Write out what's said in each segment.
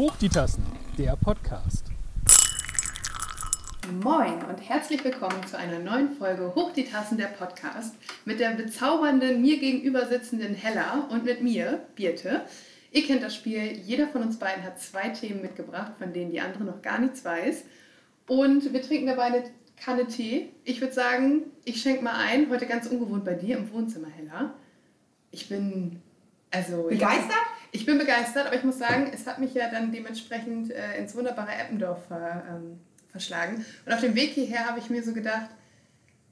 Hoch die Tassen, der Podcast. Moin und herzlich willkommen zu einer neuen Folge Hoch die Tassen, der Podcast mit der bezaubernden, mir gegenüber sitzenden Hella und mit mir, Birte. Ihr kennt das Spiel, jeder von uns beiden hat zwei Themen mitgebracht, von denen die andere noch gar nichts weiß. Und wir trinken dabei eine Kanne Tee. Ich würde sagen, ich schenke mal ein, heute ganz ungewohnt bei dir im Wohnzimmer, Hella. Ich bin also begeistert? Ich, bin begeistert, aber ich muss sagen, es hat mich ja dann dementsprechend äh, ins wunderbare Eppendorf ver, ähm, verschlagen. Und auf dem Weg hierher habe ich mir so gedacht,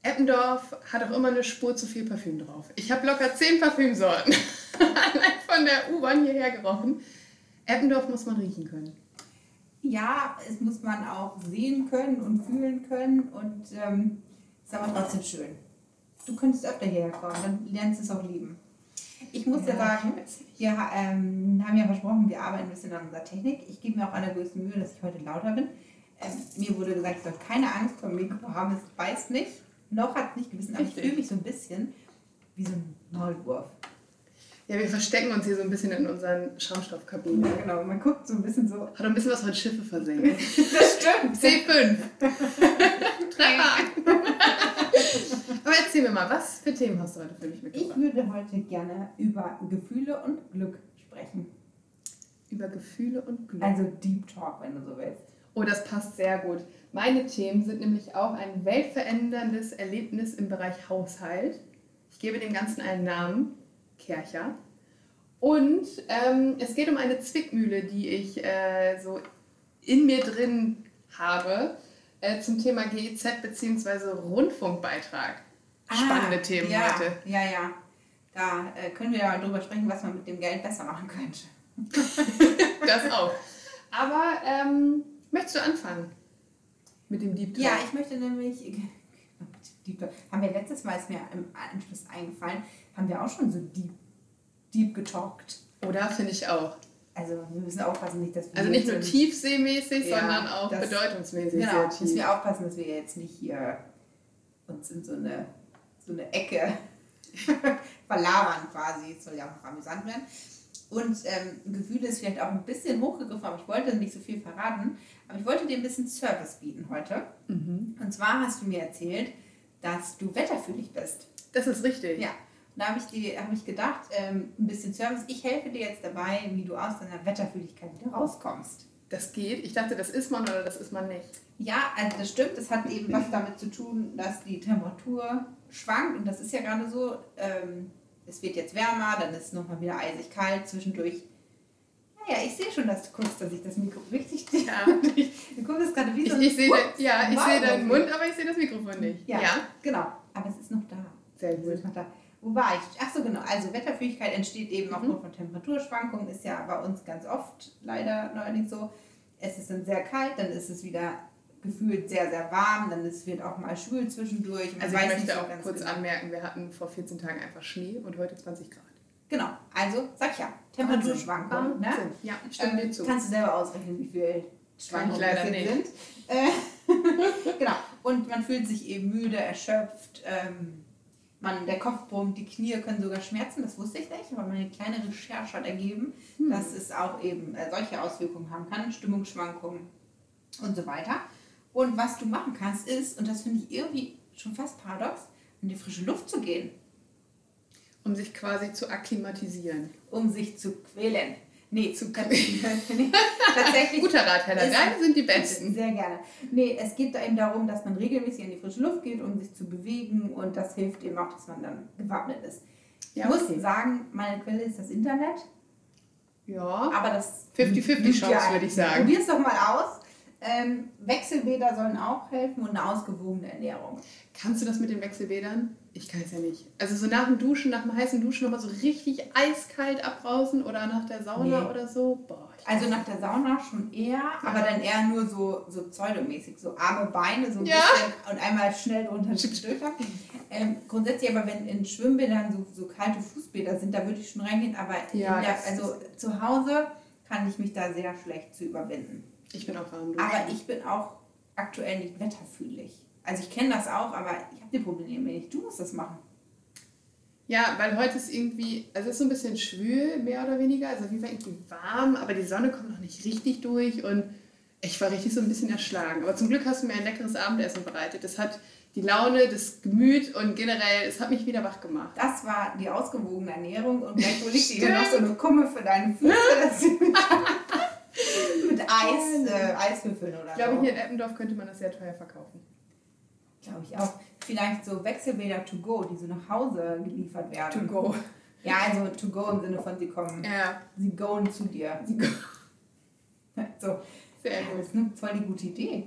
Eppendorf hat auch immer eine Spur zu viel Parfüm drauf. Ich habe locker zehn Parfümsorten allein von der U-Bahn hierher gerochen. Eppendorf muss man riechen können. Ja, es muss man auch sehen können und fühlen können und ähm, ist aber trotzdem schön. Du könntest öfter hierher kommen, dann lernst du es auch lieben. Ich muss ja, ja sagen, wir ähm, haben ja versprochen, wir arbeiten ein bisschen an unserer Technik. Ich gebe mir auch allergrößte Mühe, dass ich heute lauter bin. Ähm, mir wurde gesagt, ich soll keine Angst vor dem Mikro haben, es beißt nicht. Noch hat es nicht gewissen, aber ich fühle mich so ein bisschen wie so ein Maulwurf. Ja, wir verstecken uns hier so ein bisschen in unseren Schaumstoffkabinen. Ja, genau. Man guckt so ein bisschen so. Hat ein bisschen was von Schiffe versehen. das stimmt. C5. Treffer. Erzähl mir mal, was für Themen hast du heute für mich mitgebracht? Ich würde heute gerne über Gefühle und Glück sprechen. Über Gefühle und Glück? Also Deep Talk, wenn du so willst. Oh, das passt sehr gut. Meine Themen sind nämlich auch ein weltveränderndes Erlebnis im Bereich Haushalt. Ich gebe dem Ganzen einen Namen, Kercher. Und ähm, es geht um eine Zwickmühle, die ich äh, so in mir drin habe äh, zum Thema GEZ bzw. Rundfunkbeitrag. Ah, Spannende Themen ja, heute. Ja, ja. Da äh, können wir ja drüber sprechen, was man mit dem Geld besser machen könnte. das auch. Aber ähm, möchtest du anfangen mit dem Deep Talk? Ja, ich möchte nämlich. Deep Talk. Haben wir letztes Mal, ist mir im Anschluss eingefallen, haben wir auch schon so deep, deep getalkt. Oder? Finde ich auch. Also wir müssen aufpassen, nicht, dass wir. Also nicht nur tiefseemäßig, ja, sondern auch das, bedeutungsmäßig. Genau, sehr tief. müssen wir aufpassen, dass wir jetzt nicht hier uns in so eine, so eine Ecke verlabern quasi. Es soll ja auch noch amüsant werden. Und ähm, Gefühle ist vielleicht auch ein bisschen hochgegriffen, aber ich wollte nicht so viel verraten. Aber ich wollte dir ein bisschen Service bieten heute. Mhm. Und zwar hast du mir erzählt, dass du wetterfühlig bist. Das ist richtig. Ja. Da habe ich, hab ich gedacht, ähm, ein bisschen Service. Ich helfe dir jetzt dabei, wie du aus deiner Wetterfühligkeit wieder rauskommst. Das geht? Ich dachte, das ist man oder das ist man nicht. Ja, also das stimmt. Das hat eben was damit zu tun, dass die Temperatur schwankt. Und das ist ja gerade so. Ähm, es wird jetzt wärmer, dann ist es nochmal wieder eisig kalt. Zwischendurch ja, ich sehe schon, dass du guckst, dass ich das Mikro richtig sehe. Ja. Du guckst gerade wie so Ich, ich sehe ja, ich sehe deinen Mund, aber ich sehe das Mikrofon nicht. Ja, ja, genau. Aber es ist noch da. Sehr gut. Es ist noch da. Wo war ich? Achso, genau. Also Wetterfähigkeit entsteht eben mhm. aufgrund von Temperaturschwankungen, ist ja bei uns ganz oft leider neuerdings so. Es ist dann sehr kalt, dann ist es wieder gefühlt sehr, sehr warm, dann ist, wird auch mal schwül zwischendurch. Also ich möchte so auch kurz genau. anmerken, wir hatten vor 14 Tagen einfach Schnee und heute 20 Grad. Genau, also sag ich ja, Temperaturschwankungen. Ne? Ja, stimmt ähm, zu. Kannst du selber ausrechnen, wie viel Schwankungen das sind. Äh, genau, und man fühlt sich eben müde, erschöpft, ähm, man, der Kopf brummt, die Knie können sogar schmerzen, das wusste ich nicht, aber meine kleine Recherche hat ergeben, hm. dass es auch eben äh, solche Auswirkungen haben kann, Stimmungsschwankungen und so weiter. Und was du machen kannst ist, und das finde ich irgendwie schon fast paradox, in die frische Luft zu gehen. Um sich quasi zu akklimatisieren. Um sich zu quälen. Nee, zu nee, tatsächlich. Guter Rat, Herr Deine sind die besten. Sehr gerne. Nee, es geht da eben darum, dass man regelmäßig in die frische Luft geht, um sich zu bewegen und das hilft eben auch, dass man dann gewappnet ist. Ich ja, okay. muss sagen, meine Quelle ist das Internet. Ja. Aber das 50-50 Chance, ja würde ich sagen. Probier es doch mal aus. Ähm, Wechselbäder sollen auch helfen und eine ausgewogene Ernährung. Kannst du das mit den Wechselbädern? Ich kann es ja nicht. Also so nach dem Duschen, nach dem heißen Duschen nochmal so richtig eiskalt abbrausen oder nach der Sauna nee. oder so? Boah, also nach der Sauna schon eher, ja. aber dann eher nur so, so pseudomäßig. So arme Beine so ein ja. bisschen und einmal schnell drunter Schulter. ähm, grundsätzlich aber wenn in Schwimmbädern so, so kalte Fußbäder sind, da würde ich schon reingehen. Aber ja, der, also zu Hause kann ich mich da sehr schlecht zu überwinden. Ich bin auch warm. Aber ich bin auch aktuell nicht wetterfühlig. Also ich kenne das auch, aber ich habe die Probleme nicht. Du musst das machen. Ja, weil heute ist irgendwie, also es ist so ein bisschen schwül, mehr oder weniger. Also auf jeden Fall irgendwie warm, aber die Sonne kommt noch nicht richtig durch und ich war richtig so ein bisschen erschlagen. Aber zum Glück hast du mir ein leckeres Abendessen bereitet. Das hat die Laune, das Gemüt und generell, es hat mich wieder wach gemacht. Das war die ausgewogene Ernährung und gleich ich dir noch so eine Kumme für deine Füße. dass sie mit, mit Eis, äh, Eiswürfeln oder Ich glaube, so. hier in Eppendorf könnte man das sehr teuer verkaufen. Glaube ich auch. Vielleicht so Wechselbäder to go, die so nach Hause geliefert werden. go. Ja, also to go im Sinne von sie kommen. Ja, Sie goen zu dir. Sie go. So. sehr gut. das ist eine voll die gute Idee.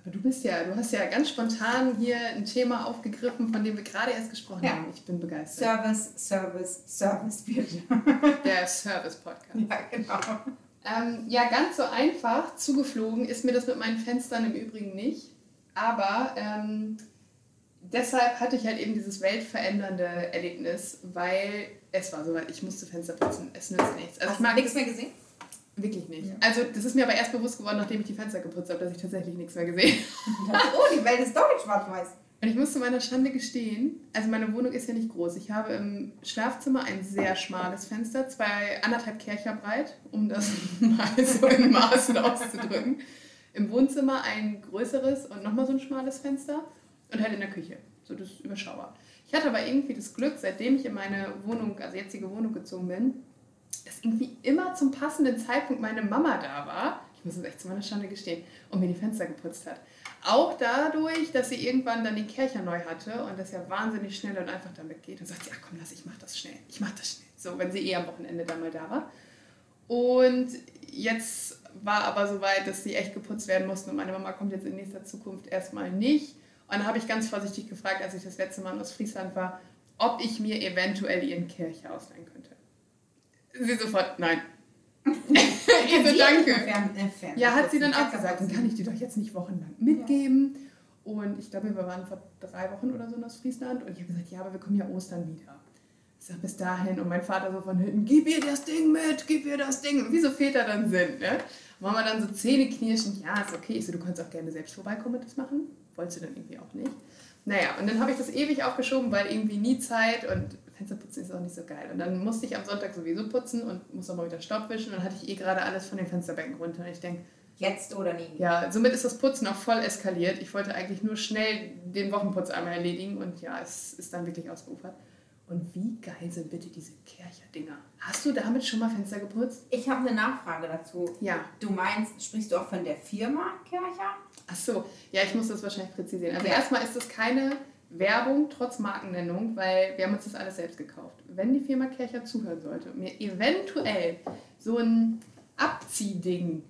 Aber du bist ja, du hast ja ganz spontan hier ein Thema aufgegriffen, von dem wir gerade erst gesprochen Ja. haben. Ich bin begeistert. Service, Service, Service, bitte. Der Service-Podcast. ja, genau. Ähm, ja, ganz so einfach zugeflogen ist mir das mit meinen Fenstern im Übrigen nicht. Aber ähm, deshalb hatte ich halt eben dieses weltverändernde Erlebnis, weil es war soweit, ich musste Fenster putzen. Es nützt nichts. Also ich Hast du mag nichts mehr gesehen? wirklich nicht. Ja. Also das ist mir aber erst bewusst geworden, nachdem ich die Fenster geputzt habe, dass ich tatsächlich nichts mehr gesehen habe. oh, die Welt ist doch nicht schwarz-weiß. Und ich muss zu meiner Schande gestehen, also meine Wohnung ist ja nicht groß. Ich habe im Schlafzimmer ein sehr schmales Fenster, zwei anderthalb Kercher breit, um das mal so in Maßen auszudrücken. Im Wohnzimmer ein größeres und nochmal so ein schmales Fenster und halt in der Küche, so das ist überschaubar. Ich hatte aber irgendwie das Glück, seitdem ich in meine Wohnung, also jetzige Wohnung gezogen bin, dass irgendwie immer zum passenden Zeitpunkt meine Mama da war. Ich muss es echt zu meiner Schande gestehen und mir die Fenster geputzt hat. Auch dadurch, dass sie irgendwann dann den Kercher neu hatte und das ja wahnsinnig schnell und einfach damit geht. Und sagt sie, ach komm, lass, ich mach das schnell. Ich mach das schnell. So, wenn sie eh am Wochenende dann mal da war. Und jetzt war aber soweit, dass die echt geputzt werden mussten und meine Mama kommt jetzt in nächster Zukunft erstmal nicht. Und dann habe ich ganz vorsichtig gefragt, als ich das letzte Mal in Ostfriesland war, ob ich mir eventuell ihren Kercher ausleihen könnte. Sie sofort, nein. Ich so, danke. Fern, äh, fern, Ja, hat sie dann auch gesagt, dann kann ich dir doch jetzt nicht wochenlang mitgeben. Und ich glaube, wir waren vor drei Wochen oder so in Ostfriesland und ich habe gesagt, ja, aber wir kommen ja Ostern wieder. Ich sage bis dahin und mein Vater so von hinten, gib ihr das Ding mit, gib ihr das Ding. Wie so Väter dann sind, ne? Und Mama dann so zähneknirschend, ja, ist okay. Ich so, du kannst auch gerne selbst vorbeikommen und das machen. Wolltest du dann irgendwie auch nicht. Naja, und dann habe ich das ewig aufgeschoben, weil irgendwie nie Zeit und Fensterputzen ist auch nicht so geil. Und dann musste ich am Sonntag sowieso putzen und muss auch mal wieder Staub wischen und dann hatte ich eh gerade alles von den Fensterbänken runter. Und ich denke, Jetzt oder nie. ja, somit ist das Putzen auch voll eskaliert. Ich wollte eigentlich nur schnell den Wochenputz einmal erledigen und ja, es ist dann wirklich ausgeufert. Und wie geil sind bitte diese Kercher-Dinger? Hast du damit schon mal Fenster geputzt? Ich habe eine Nachfrage dazu. Ja. Du meinst, sprichst du auch von der Firma Kercher? Ach so, ja, ich muss das wahrscheinlich präzisieren. Also Ja. erstmal ist das keine Werbung trotz Markennennung, weil wir haben uns das alles selbst gekauft. Wenn die Firma Kercher zuhören sollte und mir eventuell so ein Abziehding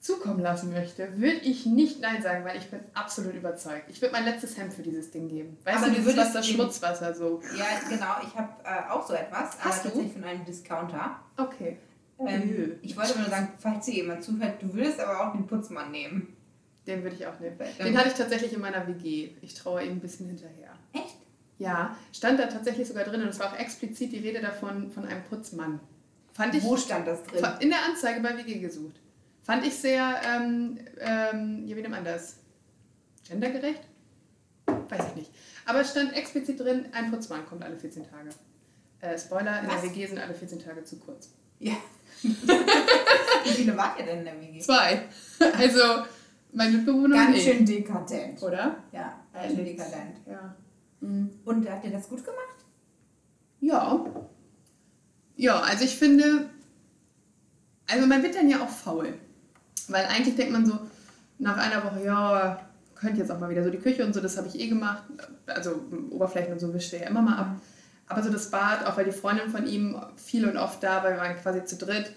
zukommen lassen möchte, würde ich nicht Nein sagen, weil ich bin absolut überzeugt. Ich würde mein letztes Hemd für dieses Ding geben. Weißt Aber du, dieses Wasser, dem- Schmutzwasser so. Ja, genau. Ich habe äh, auch so etwas, Hast aber du? tatsächlich von einem Discounter. Okay. Ähm, ich wollte nur sagen, falls hier jemand zuhört, du würdest aber auch den Putzmann nehmen. Den würde ich auch nehmen. Den hatte ich tatsächlich in meiner WG. Ich traue ihm ein bisschen hinterher. Echt? Ja, stand da tatsächlich sogar drin und es war auch explizit die Rede davon von einem Putzmann. Fand ich Wo stand das drin? in der Anzeige bei WG gesucht. Fand ich sehr, ähm, ähm, ja, wie man das? Gendergerecht? Weiß ich nicht. Aber es stand explizit drin, ein Putzmann kommt alle 14 Tage. Äh, Spoiler, in Was? der WG sind alle 14 Tage zu kurz. Ja. Wie viele wart ihr denn in der WG? Zwei. Also, mein Mitbewohner Ganz schön dekadent. Oder? Ja, ganz schön dekadent. Ja. Mhm. Und habt ihr das gut gemacht? Ja. Ja, also ich finde, also man wird dann ja auch faul. Weil eigentlich denkt man so, nach einer Woche, ja, könnte jetzt auch mal wieder so die Küche und so, das habe ich eh gemacht. Also Oberflächen und so wischt er ja immer mal ab. Aber so das Bad, auch weil die Freundin von ihm viel und oft da war, wir waren quasi zu dritt,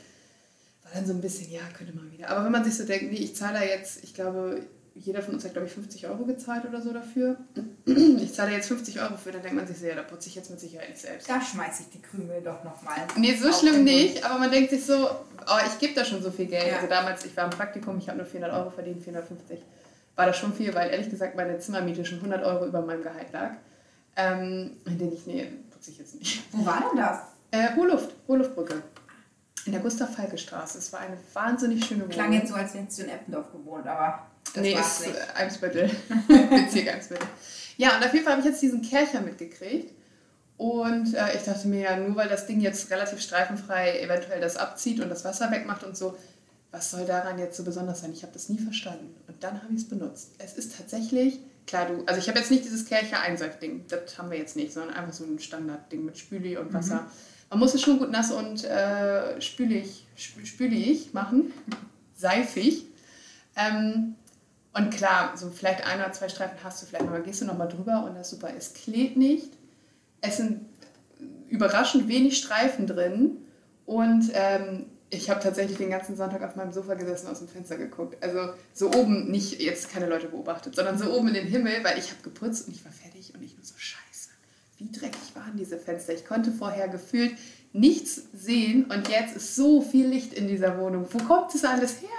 dann so ein bisschen, ja, könnte mal wieder. Aber wenn man sich so denkt, nee, ich zahle da jetzt, ich glaube, jeder von uns hat, glaube ich, 50 Euro gezahlt oder so dafür. Ich zahle jetzt 50 Euro für, dann denkt man sich so, ja, da putze ich jetzt mit Sicherheit nicht selbst. Da schmeiße ich die Krümel doch nochmal. Nee, so schlimm nicht, aber man denkt sich so, oh, ich gebe da schon so viel Geld. Ja. Also damals, ich war im Praktikum, ich habe nur 400 Euro verdient, 450. War das schon viel, weil ehrlich gesagt meine Zimmermiete schon 100 Euro über meinem Gehalt lag. Ähm, dann denke ich, nee, putze ich jetzt nicht. Wo war denn das? Äh, Hohluft, Hohluftbrücke. In der Gustav-Falke-Straße. Es war eine wahnsinnig schöne Wohnung. Klang jetzt so, als hättest du in Eppendorf gewohnt, aber das nee, war's ist nicht. äh, Eimsbüttel. Bezirk Eimsbüttel. Ja, und auf jeden Fall habe ich jetzt diesen Kercher mitgekriegt. Und äh, ich dachte mir ja, nur weil das Ding jetzt relativ streifenfrei eventuell das abzieht und das Wasser wegmacht und so, was soll daran jetzt so besonders sein? Ich habe das nie verstanden. Und dann habe ich es benutzt. Es ist tatsächlich, klar, du, also ich habe jetzt nicht dieses Kercher Einseif-Ding, das haben wir jetzt nicht, sondern einfach so ein Standardding mit Spüli und Wasser. Mhm. Man muss es schon gut nass und äh, spülig, spülig machen, seifig. Ähm, und klar, so vielleicht ein oder zwei Streifen hast du vielleicht, aber gehst du nochmal drüber und das ist super. Es klebt nicht. Es sind überraschend wenig Streifen drin. Und ähm, ich habe tatsächlich den ganzen Sonntag auf meinem Sofa gesessen und aus dem Fenster geguckt. Also so oben, nicht jetzt keine Leute beobachtet, sondern so oben in den Himmel, weil ich habe geputzt und ich war fertig und ich nur so scheiße. Wie dreckig waren diese Fenster? Ich konnte vorher gefühlt nichts sehen und jetzt ist so viel Licht in dieser Wohnung. Wo kommt das alles her?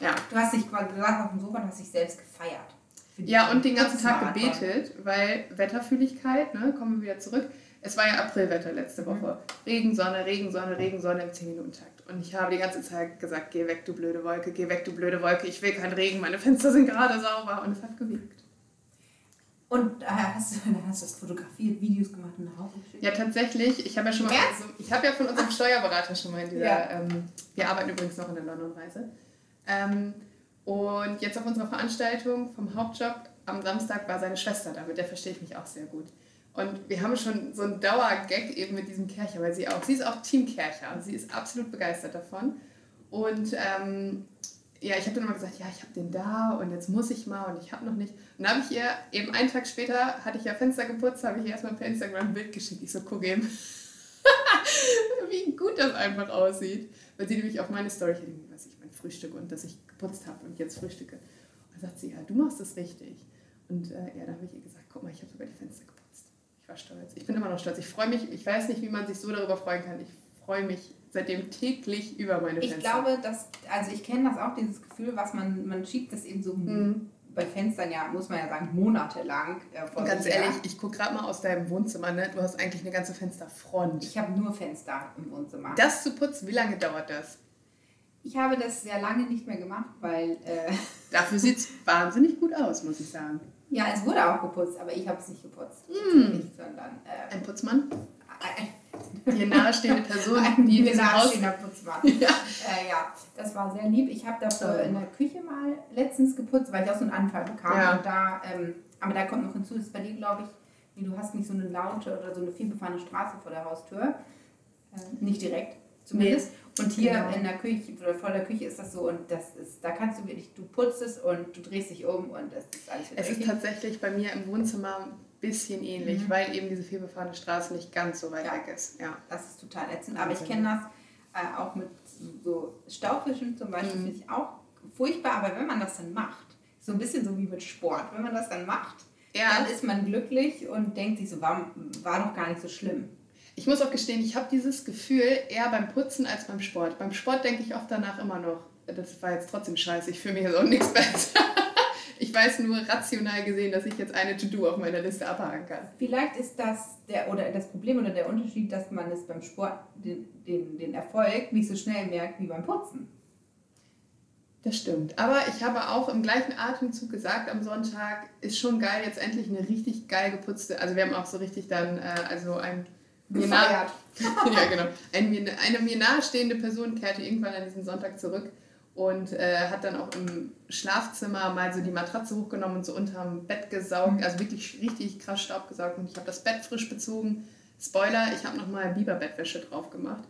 Ja. Du hast dich quasi auf dem Sofa und hast dich selbst gefeiert. Ja, und den ganzen Tag gebetet, weil Wetterfühligkeit, ne, kommen wir wieder zurück. Es war ja Aprilwetter letzte mhm. Woche. Mhm. Regen, Sonne, Regen, Sonne, Regen, Sonne im 10-Minuten-Takt. Und ich habe die ganze Zeit gesagt, geh weg, du blöde Wolke, geh weg, du blöde Wolke, ich will keinen Regen, meine Fenster sind gerade sauber. Und es hat gewirkt. Und äh, hast, du, hast du das fotografiert, Videos gemacht und nach Hause geschickt? Ja, tatsächlich. Ich habe ja schon mal, also, ich habe ja von unserem Steuerberater schon mal in dieser, ja. ähm, wir arbeiten übrigens noch in der London-Reise. Ähm, und jetzt auf unserer Veranstaltung vom Hauptjob am Samstag war seine Schwester da, mit der verstehe ich mich auch sehr gut. Und wir haben schon so einen Dauergag eben mit diesem Kercher, weil sie auch, sie ist auch Team Kercher, sie ist absolut begeistert davon. Und ähm, ja, ich habe dann immer gesagt, ja, ich habe den da und jetzt muss ich mal und ich habe noch nicht. Und dann habe ich ihr eben einen Tag später, hatte ich ja Fenster geputzt, habe ich ihr erstmal per Instagram ein Bild geschickt. Ich so, guck eben, wie gut das einfach aussieht. Weil sie nämlich auf meine Story, ich weiß ich, mein Frühstück und dass ich geputzt habe und jetzt frühstücke. Und dann sagt sie, ja, du machst es richtig. Und äh, ja, da habe ich ihr gesagt, guck mal, ich habe sogar die Fenster geputzt. Ich war stolz. Ich bin immer noch stolz. Ich freue mich, ich weiß nicht, wie man sich so darüber freuen kann. Ich freue mich seitdem täglich über meine Fenster. Ich glaube, dass, also ich kenne das auch, dieses Gefühl, was man, man schiebt das eben so mhm. bei Fenstern ja, muss man ja sagen, monatelang. Äh, Und ganz ehrlich, ich gucke gerade mal aus deinem Wohnzimmer, ne? du hast eigentlich eine ganze Fensterfront. Ich habe nur Fenster im Wohnzimmer. Das zu putzen, wie lange dauert das? Ich habe das sehr lange nicht mehr gemacht, weil... Äh, Dafür sieht es wahnsinnig gut aus, muss ich sagen. Ja, es wurde auch geputzt, aber ich habe es nicht geputzt. Mm. Nicht, sondern, äh, Ein Putzmann? Die nahestehende Person, die in diesem Haus... Putzmann. Ja. Äh, ja, das war sehr lieb. Ich habe dafür in der Küche mal letztens geputzt, weil ich auch so einen Anfall bekam. Ja. Und da, ähm, aber da kommt noch hinzu, das ist bei dir, glaube ich, wie du hast nicht so eine laute oder so eine vielbefahrene Straße vor der Haustür. Äh, nicht direkt, zumindest. Nee. Und hier genau. in der Küche oder vor der Küche ist das so und das ist, da kannst du wirklich, du putzt es und du drehst dich um und das ist alles wieder Es ist tatsächlich bei mir im Wohnzimmer bisschen ähnlich, mhm. weil eben diese vielbefahrene Straße nicht ganz so weit ja. weg ist. Ja. Das ist total ätzend. Aber ich kenne das äh, auch mit so Staubwischen zum Beispiel, mhm. finde ich auch furchtbar, aber wenn man das dann macht, so ein bisschen so wie mit Sport, wenn man das dann macht, ja. dann ist man glücklich und denkt sich so, war, war doch gar nicht so schlimm. Ich muss auch gestehen, ich habe dieses Gefühl eher beim Putzen als beim Sport. Beim Sport denke ich oft danach immer noch, das war jetzt trotzdem scheiße, ich fühle mich jetzt auch nichts besser. Ich weiß nur rational gesehen, dass ich jetzt eine To-Do auf meiner Liste abhaken kann. Vielleicht ist das der oder das Problem oder der Unterschied, dass man es beim Sport den, den, den Erfolg nicht so schnell merkt wie beim Putzen. Das stimmt. Aber ich habe auch im gleichen Atemzug gesagt am Sonntag, ist schon geil, jetzt endlich eine richtig geil geputzte. Also wir haben auch so richtig dann, äh, also ein mir nah, ja, genau. Ein, eine mir nahestehende Person kehrte irgendwann an diesem Sonntag zurück und äh, hat dann auch im Schlafzimmer mal so die Matratze hochgenommen und so unterm Bett gesaugt, also wirklich richtig krass Staub gesaugt und ich habe das Bett frisch bezogen. Spoiler, ich habe nochmal Biberbettwäsche drauf gemacht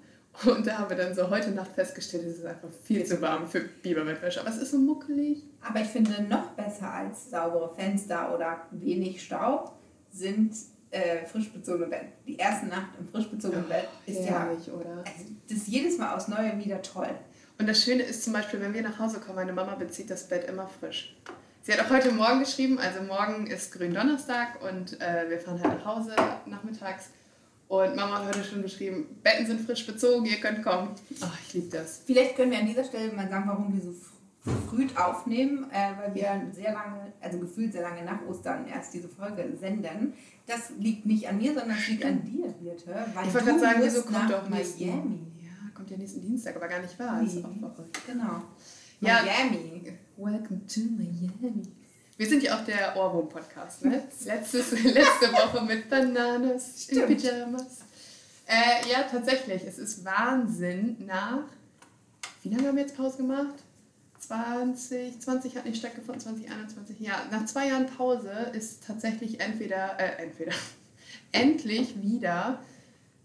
und da haben wir dann so heute Nacht festgestellt, es ist einfach viel zu warm für Biberbettwäsche, aber es ist so muckelig. Aber ich finde noch besser als saubere Fenster oder wenig Staub sind äh, frisch bezogene Bett. Die erste Nacht im frisch bezogenen Bett ist herrlich, ja, oder? Also, das ist jedes Mal aufs Neue wieder toll. Und das Schöne ist zum Beispiel, wenn wir nach Hause kommen, meine Mama bezieht das Bett immer frisch. Sie hat auch heute Morgen geschrieben, also morgen ist Gründonnerstag und äh, wir fahren halt nach Hause nachmittags. Und Mama hat heute schon geschrieben, Betten sind frisch bezogen, ihr könnt kommen. Ach, ich liebe das. Vielleicht können wir an dieser Stelle mal sagen, warum wir so früh aufnehmen, äh, weil wir ja. sehr lange, also gefühlt sehr lange nach Ostern erst diese Folge senden. Das liegt nicht an mir, sondern es liegt an dir, Birte. Weil ich wollte gerade sagen, wieso kommt doch Miami? Kommt ja nächsten Dienstag, aber gar nicht wahr. Nee. Ist auch Genau. Ja, Miami. Welcome to Miami. Wir sind ja auch der Ohrwurm-Podcast, ne? Letztes, letzte Woche mit Bananas in Stimmt. Pyjamas. Äh, ja, tatsächlich. Es ist Wahnsinn. Nach, wie lange haben wir jetzt Pause gemacht? 20, 20 hat nicht stattgefunden, 2021. Ja, nach zwei Jahren Pause ist tatsächlich entweder, äh, entweder, endlich wieder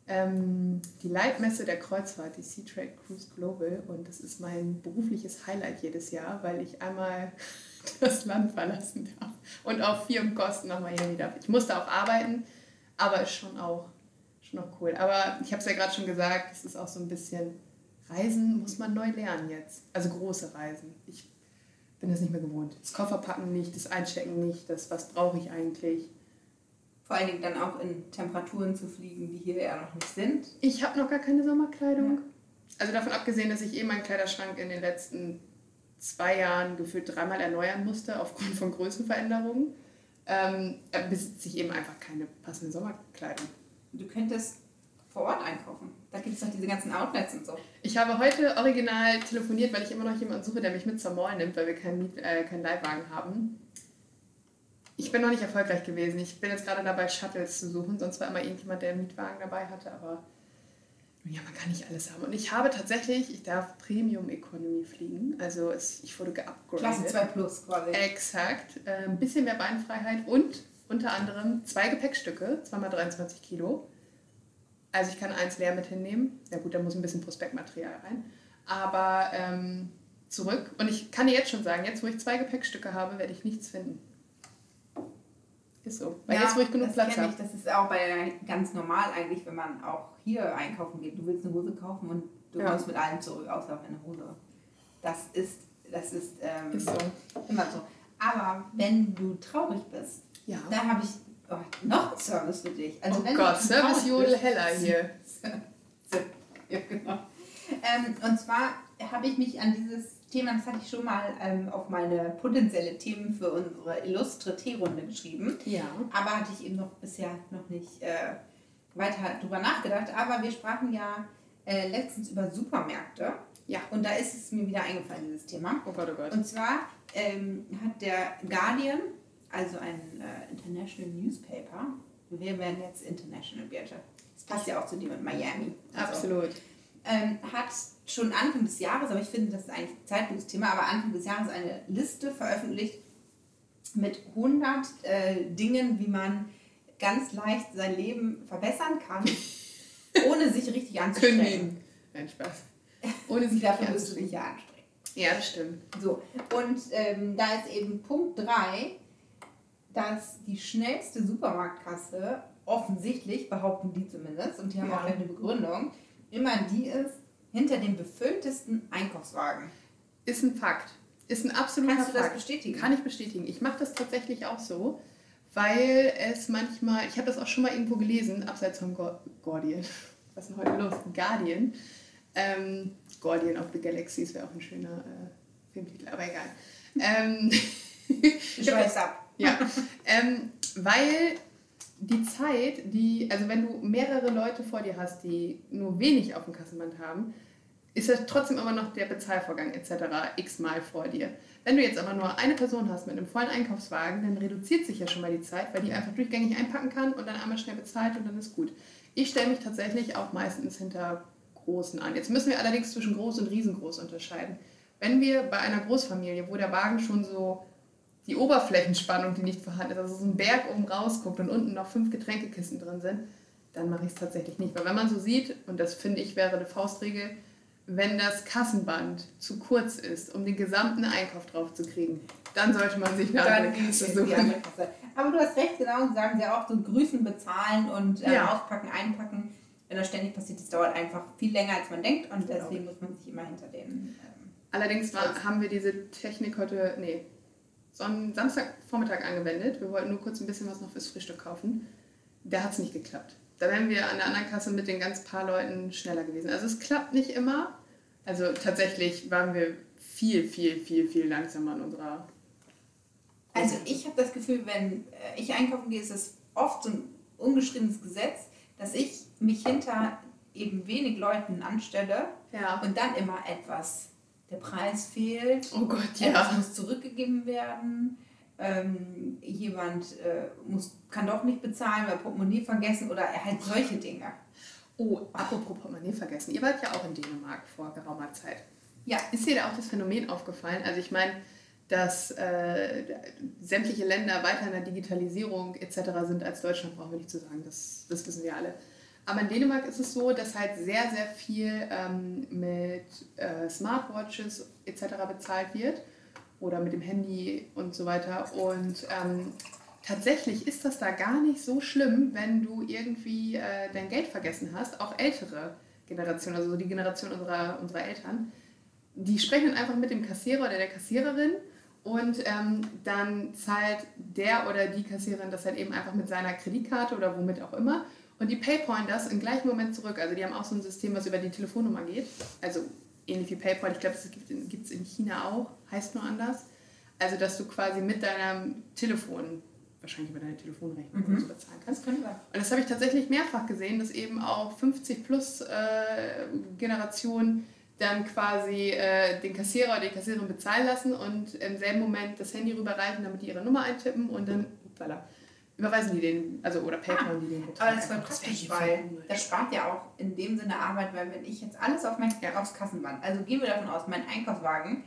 ähm, die Leitmesse der Kreuzfahrt, die Sea Trade Cruise Global. Und das ist mein berufliches Highlight jedes Jahr, weil ich einmal das Land verlassen darf und auf Firmenkosten nach Miami darf. Ich musste auch arbeiten, aber ist schon auch, schon auch cool. Aber ich habe es ja gerade schon gesagt, es ist auch so ein bisschen, Reisen muss man neu lernen jetzt. Also große Reisen. Ich bin das nicht mehr gewohnt. Das Kofferpacken nicht, das Einchecken nicht, das was brauche ich eigentlich. Vor allen Dingen dann auch in Temperaturen zu fliegen, die hier ja noch nicht sind. Ich habe noch gar keine Sommerkleidung. Also davon abgesehen, dass ich eh meinen Kleiderschrank in den letzten zwei Jahren gefühlt dreimal erneuern musste aufgrund von Größenveränderungen, ähm, äh, besitze ich eben einfach keine passende Sommerkleidung. Du könntest vor Ort einkaufen. Da gibt es doch diese ganzen Outlets und so. Ich habe heute original telefoniert, weil ich immer noch jemanden suche, der mich mit zur Mall nimmt, weil wir keinen, äh, keinen Leihwagen haben. Ich bin noch nicht erfolgreich gewesen. Ich bin jetzt gerade dabei, Shuttles zu suchen. Sonst war immer irgendjemand, der einen Mietwagen dabei hatte. Aber ja, man kann nicht alles haben. Und ich habe tatsächlich, ich darf Premium Economy fliegen. Also es, ich wurde geupgradet. Klasse 2 Plus quasi. Exakt. Äh, ein bisschen mehr Beinfreiheit und unter anderem zwei Gepäckstücke, zweimal 23 Kilo. Also ich kann eins leer mit hinnehmen. Ja gut, da muss ein bisschen Prospektmaterial rein. Aber ähm, zurück. Und ich kann dir jetzt schon sagen, jetzt wo ich zwei Gepäckstücke habe, werde ich nichts finden. Ist so. Weil Ja, jetzt, wo ich genug das Platz habe. Das ist auch bei ganz normal eigentlich, wenn man auch hier einkaufen geht. Du willst eine Hose kaufen und du Ja. kommst mit allem zurück, außer auf eine Hose. Das ist, das ist, ähm, Ist so. immer so. Aber wenn du traurig bist, Ja. da habe ich oh, noch einen Service für dich. Also oh Gott, Service bist- Heller hier. ja, genau. Ähm, und zwar habe ich mich an dieses Thema, das hatte ich schon mal ähm, auf meine potenzielle Themen für unsere illustre Teerunde geschrieben. Ja. Aber hatte ich eben noch bisher noch nicht äh, weiter drüber nachgedacht. Aber wir sprachen ja äh, letztens über Supermärkte. Ja. Und da ist es mir wieder eingefallen, dieses Thema. Oh Gott, oh Gott. Und zwar ähm, hat der Guardian, also ein äh, International Newspaper, wir werden jetzt International, Birte. Das passt ja auch zu dir mit Miami. und so Absolut. ähm, hat schon Anfang des Jahres, aber ich finde, das ist eigentlich ein zeitloses Thema, aber Anfang des Jahres eine Liste veröffentlicht mit 100 äh, Dingen, wie man ganz leicht sein Leben verbessern kann, ohne sich richtig anzustrengen. Kündigen. Nein, Spaß. Ohne sich Dafür musst du dich ja anstrengen. Ja, das stimmt. So, und ähm, da ist eben Punkt 3, dass die schnellste Supermarktkasse offensichtlich, behaupten die zumindest, und die haben Ja. auch gleich eine Begründung, immer die ist hinter dem befülltesten Einkaufswagen. Ist ein Fakt. Ist ein absoluter Kannst du das Fakt. bestätigen? Kann ich bestätigen. Ich mache das tatsächlich auch so, weil es manchmal, ich habe das auch schon mal irgendwo gelesen, abseits vom Go- Guardian. Was ist denn heute los? Guardian. Ähm, Guardian of the Galaxies wäre auch ein schöner äh, Filmtitel, aber egal. Ähm, Ich schweiß ab. ja, ähm, weil die Zeit, die, also wenn du mehrere Leute vor dir hast, die nur wenig auf dem Kassenband haben, ist das trotzdem immer noch der Bezahlvorgang etc. x-mal vor dir. Wenn du jetzt aber nur eine Person hast mit einem vollen Einkaufswagen, dann reduziert sich ja schon mal die Zeit, weil die einfach durchgängig einpacken kann und dann einmal schnell bezahlt und dann ist gut. Ich stelle mich tatsächlich auch meistens hinter Großen an. Jetzt müssen wir allerdings zwischen groß und riesengroß unterscheiden. Wenn wir bei einer Großfamilie, wo der Wagen schon so die Oberflächenspannung, die nicht vorhanden ist, also so ein Berg oben rausguckt und unten noch fünf Getränkekisten drin sind, dann mache ich es tatsächlich nicht. Weil wenn man so sieht, und das finde ich wäre eine Faustregel, wenn das Kassenband zu kurz ist, um den gesamten Einkauf drauf zu kriegen, dann sollte man sich eine andere Kasse suchen. andere Kasse. Aber du hast recht, genau, und sagen sie auch so grüßen, bezahlen und äh, Ja. auspacken, einpacken. Wenn das ständig passiert, das dauert einfach viel länger, als man denkt und deswegen muss man sich immer hinter den. Ähm, Allerdings war, haben wir diese Technik heute, nee, Son Samstagvormittag angewendet. Wir wollten nur kurz ein bisschen was noch fürs Frühstück kaufen. Da hat es nicht geklappt. Da wären wir an der anderen Kasse mit den ganz paar Leuten schneller gewesen. Also es klappt nicht immer. Also tatsächlich waren wir viel, viel, viel, viel langsamer in unserer... Also ich habe das Gefühl, wenn äh, ich einkaufen gehe, ist es oft so ein ungeschriebenes Gesetz, dass ich mich hinter eben wenig Leuten anstelle Ja. und dann immer etwas, der Preis fehlt, Oh Gott, ja. muss zurückgegeben werden, ähm, jemand äh, muss, kann doch nicht bezahlen, weil Portemonnaie vergessen oder halt solche Dinge. Oh, apropos Portemonnaie vergessen. Ihr wart ja auch in Dänemark vor geraumer Zeit. Ja. Ist dir da auch das Phänomen aufgefallen? Also ich meine, dass äh, sämtliche Länder weiter in der Digitalisierung etc. sind als Deutschland, brauchen wir nicht zu sagen, das, das wissen wir alle. Aber in Dänemark ist es so, dass halt sehr, sehr viel ähm, mit äh, Smartwatches etc. bezahlt wird oder mit dem Handy und so weiter. Und ähm, tatsächlich ist das da gar nicht so schlimm, wenn du irgendwie äh, dein Geld vergessen hast. Auch ältere Generationen, also so die Generation unserer, unserer Eltern, die sprechen dann einfach mit dem Kassierer oder der Kassiererin und ähm, dann zahlt der oder die Kassiererin das halt eben einfach mit seiner Kreditkarte oder womit auch immer. Und die das im gleichen Moment zurück. Also die haben auch so ein System, was über die Telefonnummer geht. Also ähnlich wie PayPal. Ich glaube, das gibt es in China auch, heißt nur anders. Also dass du quasi mit deinem Telefon, wahrscheinlich über deine Telefonrechnung Mhm. bezahlen kannst. Das. Und das habe ich tatsächlich mehrfach gesehen, dass eben auch 50 plus äh, Generationen dann quasi äh, den Kassierer oder die Kassiererin bezahlen lassen und im selben Moment das Handy rüberreichen, damit die ihre Nummer eintippen und dann upsala, überweisen die den, also oder PayPal die den Betrag. Aber das wäre praktisch, weil das spart ja auch in dem Sinne Arbeit, weil wenn ich jetzt alles auf mein Ja. aufs Kassenband, also gehen wir davon aus, mein Einkaufswagen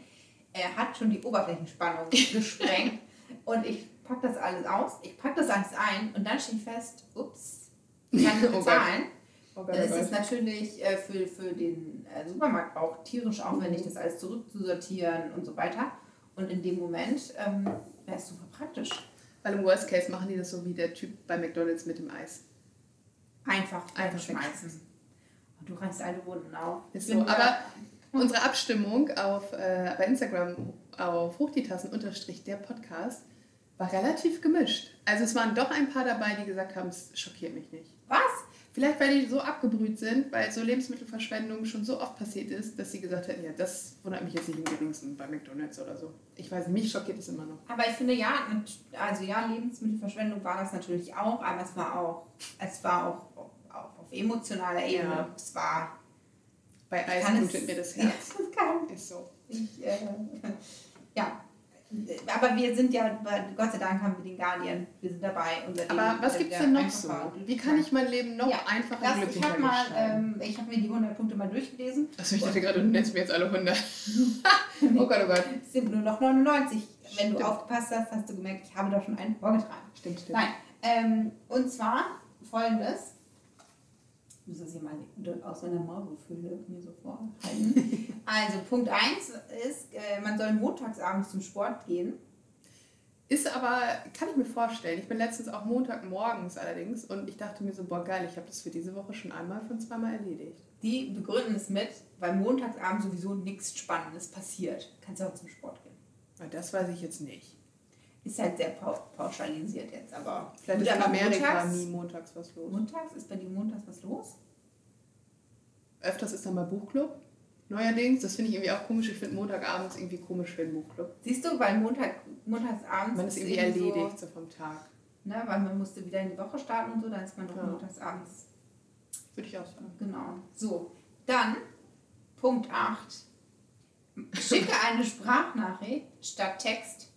er hat schon die Oberflächenspannung gesprengt und ich packe das alles aus, ich packe das alles ein und dann stehe ich fest, ups, ich kann nicht Oh bezahlen. Oh Gott, Es oh ist Gott. natürlich äh, für, für den äh, Supermarkt auch tierisch aufwendig, das alles zurückzusortieren und so weiter. Und in dem Moment ähm, wäre es super praktisch. Weil im Worst Case machen die das so wie der Typ bei McDonalds mit dem Eis. Einfach Einfach wegschmeißen. Und du reißt alle Wunden auf. Ist so, aber unsere Abstimmung auf, äh, bei Instagram auf Hochdietassen unterstrich der Podcast war relativ gemischt. Also es waren doch ein paar dabei, die gesagt haben, es schockiert mich nicht. Vielleicht, weil die so abgebrüht sind, weil so Lebensmittelverschwendung schon so oft passiert ist, dass sie gesagt hätten, ja, das wundert mich jetzt nicht im geringsten bei McDonalds oder so. Ich weiß nicht, mich schockiert es immer noch. Aber ich finde ja, also ja, Lebensmittelverschwendung war das natürlich auch, aber es war auch, es war auch, auch auf emotionaler Ebene. Ja. Es war. Bei Eis blutet mir das Ja, Herz. das kann Ist so. ich. Äh, ja. Aber wir sind ja, Gott sei Dank haben wir den Guardian, wir sind dabei. Unser Leben Aber was wird gibt es denn noch so? Wie kann ich mein Leben noch Ja, einfacher und Das, ich glücklicher habe mal, gestalten? ähm, ich habe mir die 100 Punkte mal durchgelesen. Achso, ich dachte gerade, du nennst mir jetzt alle 100. oh Gott, oh Gott. Es sind nur noch 99. Wenn Stimmt. du aufgepasst hast, hast du gemerkt, ich habe doch schon einen vorgetragen. Stimmt, stimmt. Nein, ähm, und zwar folgendes. Das hier mal aus meiner Maulwurfhöhle mir so vorhalten. also Punkt 1 ist, äh, man soll montagsabends zum Sport gehen. Ist aber, kann ich mir vorstellen. Ich bin letztens auch Montagmorgens allerdings und ich dachte mir so, boah geil, ich habe das für diese Woche schon einmal von zweimal erledigt. Die begründen es mit, weil montagsabend sowieso nichts Spannendes passiert. Kannst du auch zum Sport gehen. Aber das weiß ich jetzt nicht. Ist halt sehr pau pauschalisiert jetzt, aber Vielleicht Gut, ist in Amerika montags- nie montags was los. montags ist bei dir montags was los? Öfters ist dann mal Buchclub. Neuerdings, das finde ich irgendwie auch komisch. Ich finde Montagabends irgendwie komisch für den Buchclub. Siehst du, weil Montag, montagsabends Man ist irgendwie erledigt so vom Tag. So, ne, weil man musste wieder in die Woche starten und so, dann ist man doch Ja. montagsabends. Würde ich auch sagen. Genau. So, dann Punkt 8. Schicke eine Sprachnachricht statt Text,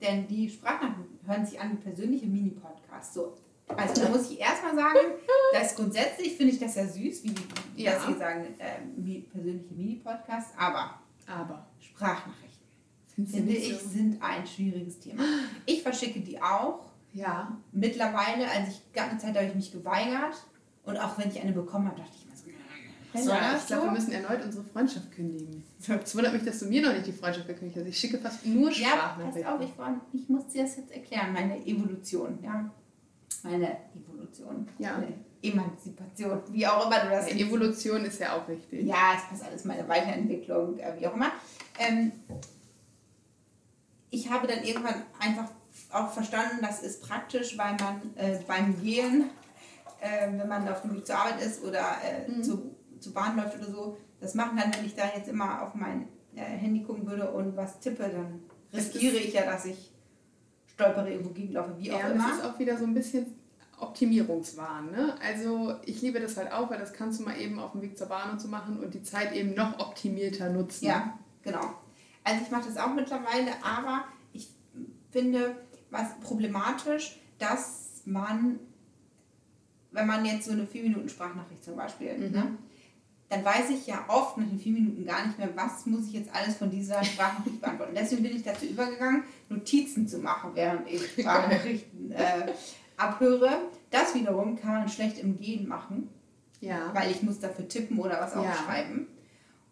denn die Sprachnachrichten hören sich an wie persönliche Mini-Podcasts. So, also da muss ich erstmal sagen, dass grundsätzlich finde ich das ja süß, wie die, Ja. dass sie sagen, äh, persönliche Mini-Podcasts, aber Aber. Sprachnachrichten, finde ich, so? sind ein schwieriges Thema. Ich verschicke die auch. Ja. Mittlerweile, also ich ganze Zeit habe ich mich geweigert und auch wenn ich eine bekommen habe, dachte ich Hella, das ich glaube, wir müssen erneut unsere Freundschaft kündigen. Es wundert mich, dass du mir noch nicht die Freundschaft gekündigt hast. Ich schicke fast nur Ja, pass Sprachnachrichten. auf, ich, war, ich muss dir das jetzt erklären, meine Evolution, ja. Meine Evolution. Ja. Meine Emanzipation, wie auch immer du das Ja, Evolution ist ja auch wichtig. Ja, es passt alles, meine Weiterentwicklung, äh, wie auch immer. Ähm, ich habe dann irgendwann einfach auch verstanden, das ist praktisch, weil man äh, beim Gehen, äh, wenn man auf dem Weg zur Arbeit ist oder äh, Mhm. zu, zur Bahn läuft oder so, das machen dann, wenn ich da jetzt immer auf mein äh, Handy gucken würde und was tippe, dann riskiere ich ja, dass ich stolpere, irgendwo gegenlaufe, wie auch Ja, immer. das ist auch wieder so ein bisschen Optimierungswahn. Ne? Also ich liebe das halt auch, weil das kannst du mal eben auf dem Weg zur Bahn und so machen und die Zeit eben noch optimierter nutzen. Ja, genau. Also ich mache das auch mittlerweile, aber ich finde, was problematisch, dass man, wenn man jetzt so eine 4 Minuten Sprachnachricht zum Beispiel, Mhm. ne, dann weiß ich ja oft nach den vier Minuten gar nicht mehr, was muss ich jetzt alles von dieser Sprachnachricht beantworten. Deswegen bin ich dazu übergegangen, Notizen zu machen, während ich Sprachnachrichten äh, abhöre. Das wiederum kann man schlecht im Gehen machen, Ja. weil ich muss dafür tippen oder was Ja. aufschreiben.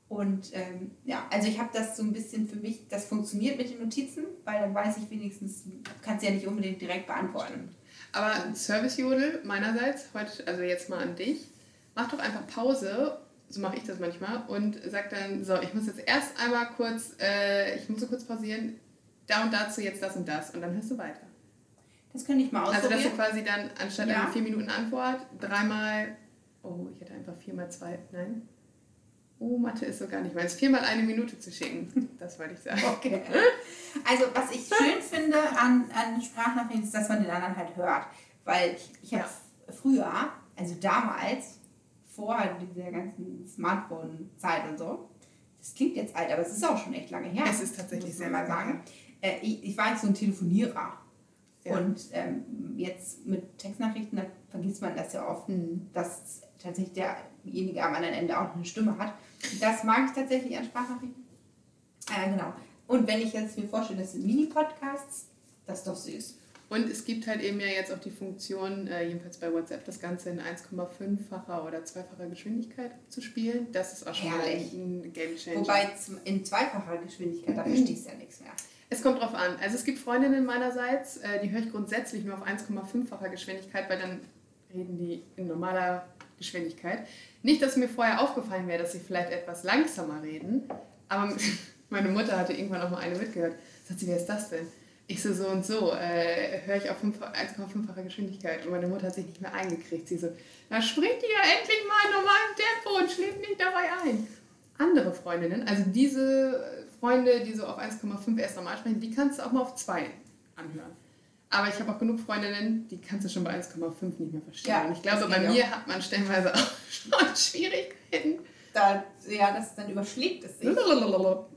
Und ähm, ja, also ich habe das so ein bisschen für mich, das funktioniert mit den Notizen, weil dann weiß ich wenigstens, kannst ja nicht unbedingt direkt beantworten. Aber Service-Jodel meinerseits, heute, also jetzt mal an dich, mach doch einfach Pause, so mache ich das manchmal, und sag dann, so, ich muss jetzt erst einmal kurz, äh, ich muss so kurz pausieren, da und dazu jetzt das und das, und dann hörst du weiter. Das könnte ich mal Also, dass du ausprobieren. quasi dann anstatt Ja. einer 4 Minuten Antwort dreimal, oh, ich hätte einfach viermal zwei, nein. Oh, Mathe ist so gar nicht meins. Viermal eine Minute zu schicken, das wollte ich sagen. Okay. Also, was ich schön finde an, an Sprachnachrichten ist, dass man den anderen halt hört. Weil ich, ich habe früher, also damals, vor dieser ganzen Smartphone-Zeit und so, das klingt jetzt alt, aber es ist auch schon echt lange her. Es ist tatsächlich muss sehr man mal lange sagen. Äh, ich, ich war jetzt so ein Telefonierer. Ja. Und ähm, jetzt mit Textnachrichten, da vergisst man das ja oft, Mhm. dass tatsächlich derjenige am anderen Ende auch eine Stimme hat. Das mag ich tatsächlich an Sprachnachrichten. Äh, genau. Und wenn ich jetzt mir vorstelle, das sind Mini-Podcasts, das ist doch süß. Und es gibt halt eben ja jetzt auch die Funktion, äh, jedenfalls bei WhatsApp, das Ganze in 1,5-facher oder zweifacher Geschwindigkeit zu spielen. Das ist auch schon mal Herrlich. ein Game Changer. Wobei in zweifacher Geschwindigkeit, da verstehst du ja nichts mehr. Es kommt drauf an. Also es gibt Freundinnen meinerseits, äh, die höre ich grundsätzlich nur auf 1,5-facher Geschwindigkeit, weil dann reden die in normaler Geschwindigkeit. Nicht, dass mir vorher aufgefallen wäre, dass sie vielleicht etwas langsamer reden, aber meine Mutter hatte irgendwann auch mal eine mitgehört. Sagt sie, wer ist das denn? Ich so, so und so, äh, höre ich auf 5 1,5-facher Geschwindigkeit. Und meine Mutter hat sich nicht mehr eingekriegt. Sie so, na spricht die ja endlich mal in normalem Tempo und schläft nicht dabei ein. Andere Freundinnen, also diese Freunde, die so auf 1,5 erst normal sprechen, die kannst du auch mal auf 2 anhören. Aber ich habe auch genug Freundinnen, die kannst du schon bei 1,5 nicht mehr verstehen. Ja, und ich glaube, bei mir hat man stellenweise auch schon Schwierigkeiten. Da, ja, das, dann überschlägt es sich.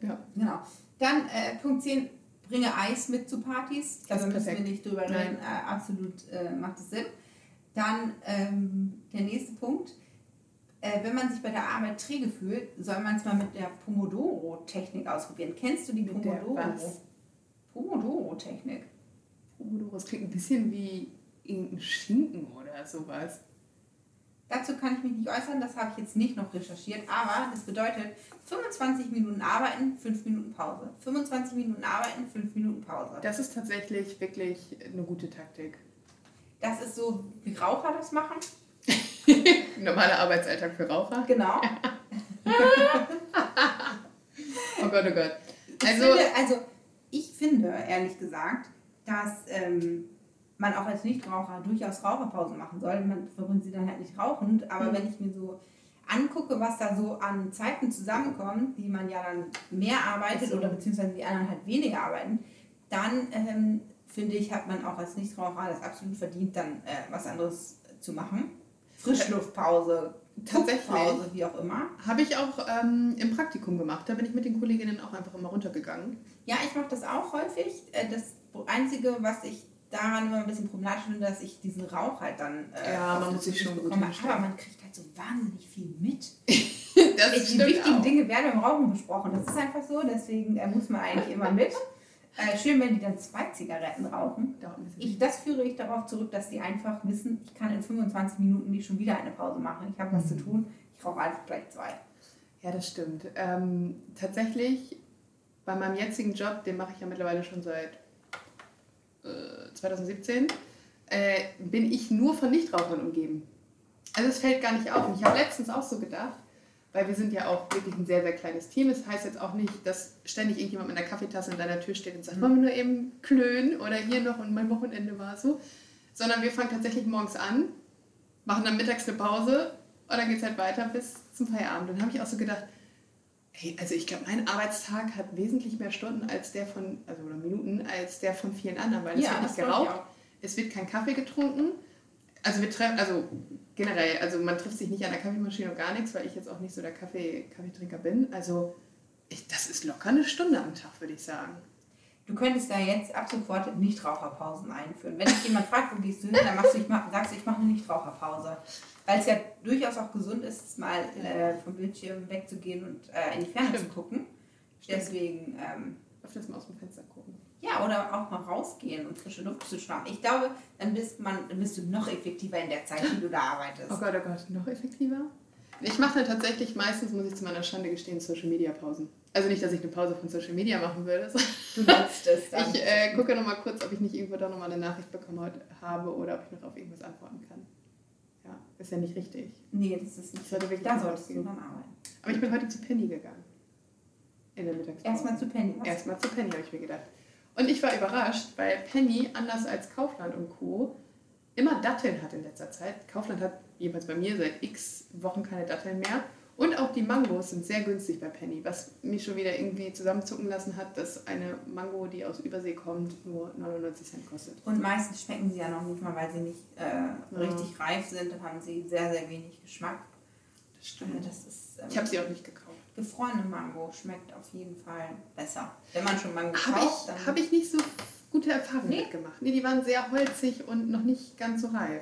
Ja. Genau. Dann äh, Punkt 10, bringe Eis mit zu Partys. Da müssen wir nicht drüber reden. Äh, absolut äh, macht es Sinn. Dann ähm, der nächste Punkt. Äh, wenn man sich bei der Arbeit träge fühlt, soll man es mal mit der Pomodoro-Technik ausprobieren. Kennst du die Pomodoro? Pomodoro-Technik. Pomodoro, das klingt ein bisschen wie irgendein Schinken oder sowas. Dazu kann ich mich nicht äußern, das habe ich jetzt nicht noch recherchiert, aber das bedeutet 25 Minuten arbeiten, 5 Minuten Pause. 25 Minuten arbeiten, 5 Minuten Pause. Das ist tatsächlich wirklich eine gute Taktik. Das ist so, wie Raucher das machen. Normaler Arbeitsalltag für Raucher. Genau. Oh Gott, oh Gott. Ich Also, finde, also ich finde, ehrlich gesagt, dass ähm, man auch als Nichtraucher durchaus Raucherpausen machen soll. Man verbringt sie dann halt nicht rauchend, aber Mhm. wenn ich mir so angucke, was da so an Zeiten zusammenkommt, die man ja dann mehr arbeitet so. oder beziehungsweise die anderen halt weniger arbeiten, dann ähm, finde ich, hat man auch als Nichtraucher das absolut verdient, dann äh, was anderes zu machen. Frischluftpause, Tatsächlich. Pause, wie auch immer. habe ich auch ähm, im Praktikum gemacht. Da bin ich mit den Kolleginnen auch einfach immer runtergegangen. Ja, ich mache das auch häufig. Äh, Das Einzige, was ich daran immer ein bisschen problematisch finde, dass ich diesen Rauch halt dann äh, Ja, man muss sich schon gut. Aber man kriegt halt so wahnsinnig viel mit. Das Die wichtigen auch. Dinge werden beim Rauchen besprochen. Das ist einfach so, deswegen äh, muss man eigentlich immer mit. Äh, schön, wenn die dann zwei Zigaretten rauchen. Ich, das führe ich darauf zurück, dass die einfach wissen, ich kann in 25 Minuten nicht schon wieder eine Pause machen. Ich habe was zu Mhm. tun. Ich rauche einfach gleich zwei. Ja, das stimmt. Ähm, tatsächlich, bei meinem jetzigen Job, den mache ich ja mittlerweile schon seit äh, 2017, äh, bin ich nur von Nichtrauchern umgeben. Also es fällt gar nicht auf. Und ich habe letztens auch so gedacht, weil wir sind ja auch wirklich ein sehr, sehr kleines Team. Es das heißt jetzt auch nicht, dass ständig irgendjemand mit einer Kaffeetasse in deiner Tür steht und sagt, wollen wir nur eben klönen oder hier noch und mein Wochenende war so. Sondern wir fangen tatsächlich morgens an, machen dann mittags eine Pause und dann geht es halt weiter bis zum Feierabend. Und dann habe ich auch so gedacht, hey, also ich glaube, mein Arbeitstag hat wesentlich mehr Stunden als der von, also oder Minuten, als der von vielen anderen, weil es wird nicht geraucht, auch. es wird kein Kaffee getrunken. Also wir treffen, also generell, also man trifft sich nicht an der Kaffeemaschine und gar nichts, weil ich jetzt auch nicht so der Kaffee, Kaffeetrinker bin. Also ich, das ist locker eine Stunde am Tag, würde ich sagen. Du könntest da jetzt ab sofort Nichtraucherpausen einführen. Wenn dich jemand fragt, wo gehst du hin, dann machst du, ich mach, sagst du, ich mache eine Nichtraucherpause. Weil es ja durchaus auch gesund ist, mal äh, vom Bildschirm wegzugehen und äh, in die Ferne Stimmt. zu gucken. Deswegen, ähm, Öfters mal aus dem Fenster gucken. ja, oder auch mal rausgehen und frische Luft zu schnappen. Ich glaube, dann bist, man, dann bist du noch effektiver in der Zeit, die du da arbeitest. Oh Gott, oh Gott, noch effektiver? Ich mache tatsächlich meistens, muss ich zu meiner Schande gestehen, Social Media Pausen. Also nicht, dass ich eine Pause von Social Media machen würde. sondern Du nutzt es dann. Ich äh, gucke nochmal kurz, ob ich nicht irgendwo da nochmal eine Nachricht bekommen heute habe oder ob ich noch auf irgendwas antworten kann. Ja, ist ja nicht richtig. nee, das ist Ich nicht. sollte wirklich Da solltest du dann arbeiten. Aber ich bin heute zu Penny gegangen. In der Mittagspause. Erstmal zu Penny. Was? Erstmal zu Penny, habe ich mir gedacht. Und ich war überrascht, weil Penny, anders als Kaufland und Co., immer Datteln hat in letzter Zeit. Kaufland hat jedenfalls bei mir seit x Wochen keine Datteln mehr. Und auch die Mangos sind sehr günstig bei Penny, was mich schon wieder irgendwie zusammenzucken lassen hat, dass eine Mango, die aus Übersee kommt, nur 99 Cent kostet. Und meistens schmecken sie ja noch nicht mal, weil sie nicht äh, richtig reif sind. Dann haben sie sehr, sehr wenig Geschmack. Das Äh, Das ist, ähm, Ich habe sie auch nicht gekauft. gefrorene Mango schmeckt auf jeden Fall besser. Wenn man schon Mango Habe kauft, ich, dann hab ich nicht so gute Erfahrungen Nee? mitgemacht. Nee, die waren sehr holzig und noch nicht ganz so reif.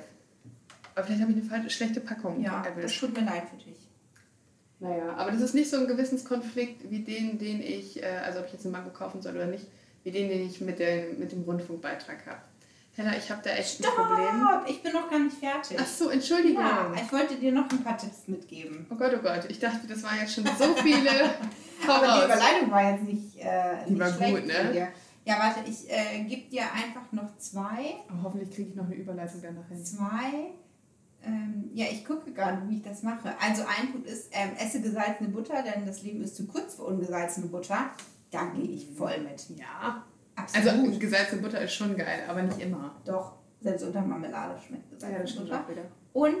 Aber vielleicht habe ich eine schlechte Packung ja, das erwischt. tut mir leid für dich. Naja, aber das ist nicht so ein Gewissenskonflikt wie den, den ich, äh, also ob ich jetzt eine Mango kaufen soll oder nicht, wie den, den ich mit, den, mit dem Rundfunkbeitrag habe. Hella, ich habe da echt ein Problem. Ich bin noch gar nicht fertig. Ach so, Entschuldigung. ja, ich wollte dir noch ein paar Tipps mitgeben. Oh Gott, oh Gott, ich dachte, das waren jetzt schon so viele. Aber die. Überleitung war jetzt nicht, äh, Die nicht war schlecht gut, ne? Ja, warte, ich äh, gebe dir einfach noch zwei. Oh, hoffentlich kriege ich noch eine Überleitung danach hin. Zwei. Ähm, ja, ich gucke gerade, wie ich das mache. Also ein Punkt ist, ähm, esse gesalzene Butter, denn das Leben ist zu kurz für ungesalzene Butter. Da gehe ich voll mit. Ja. Absolut. Also gesalzene Butter ist schon geil, aber nicht immer. Doch, selbst unter Marmelade schmeckt Ja, das gesalzene Butter. auch wieder. Und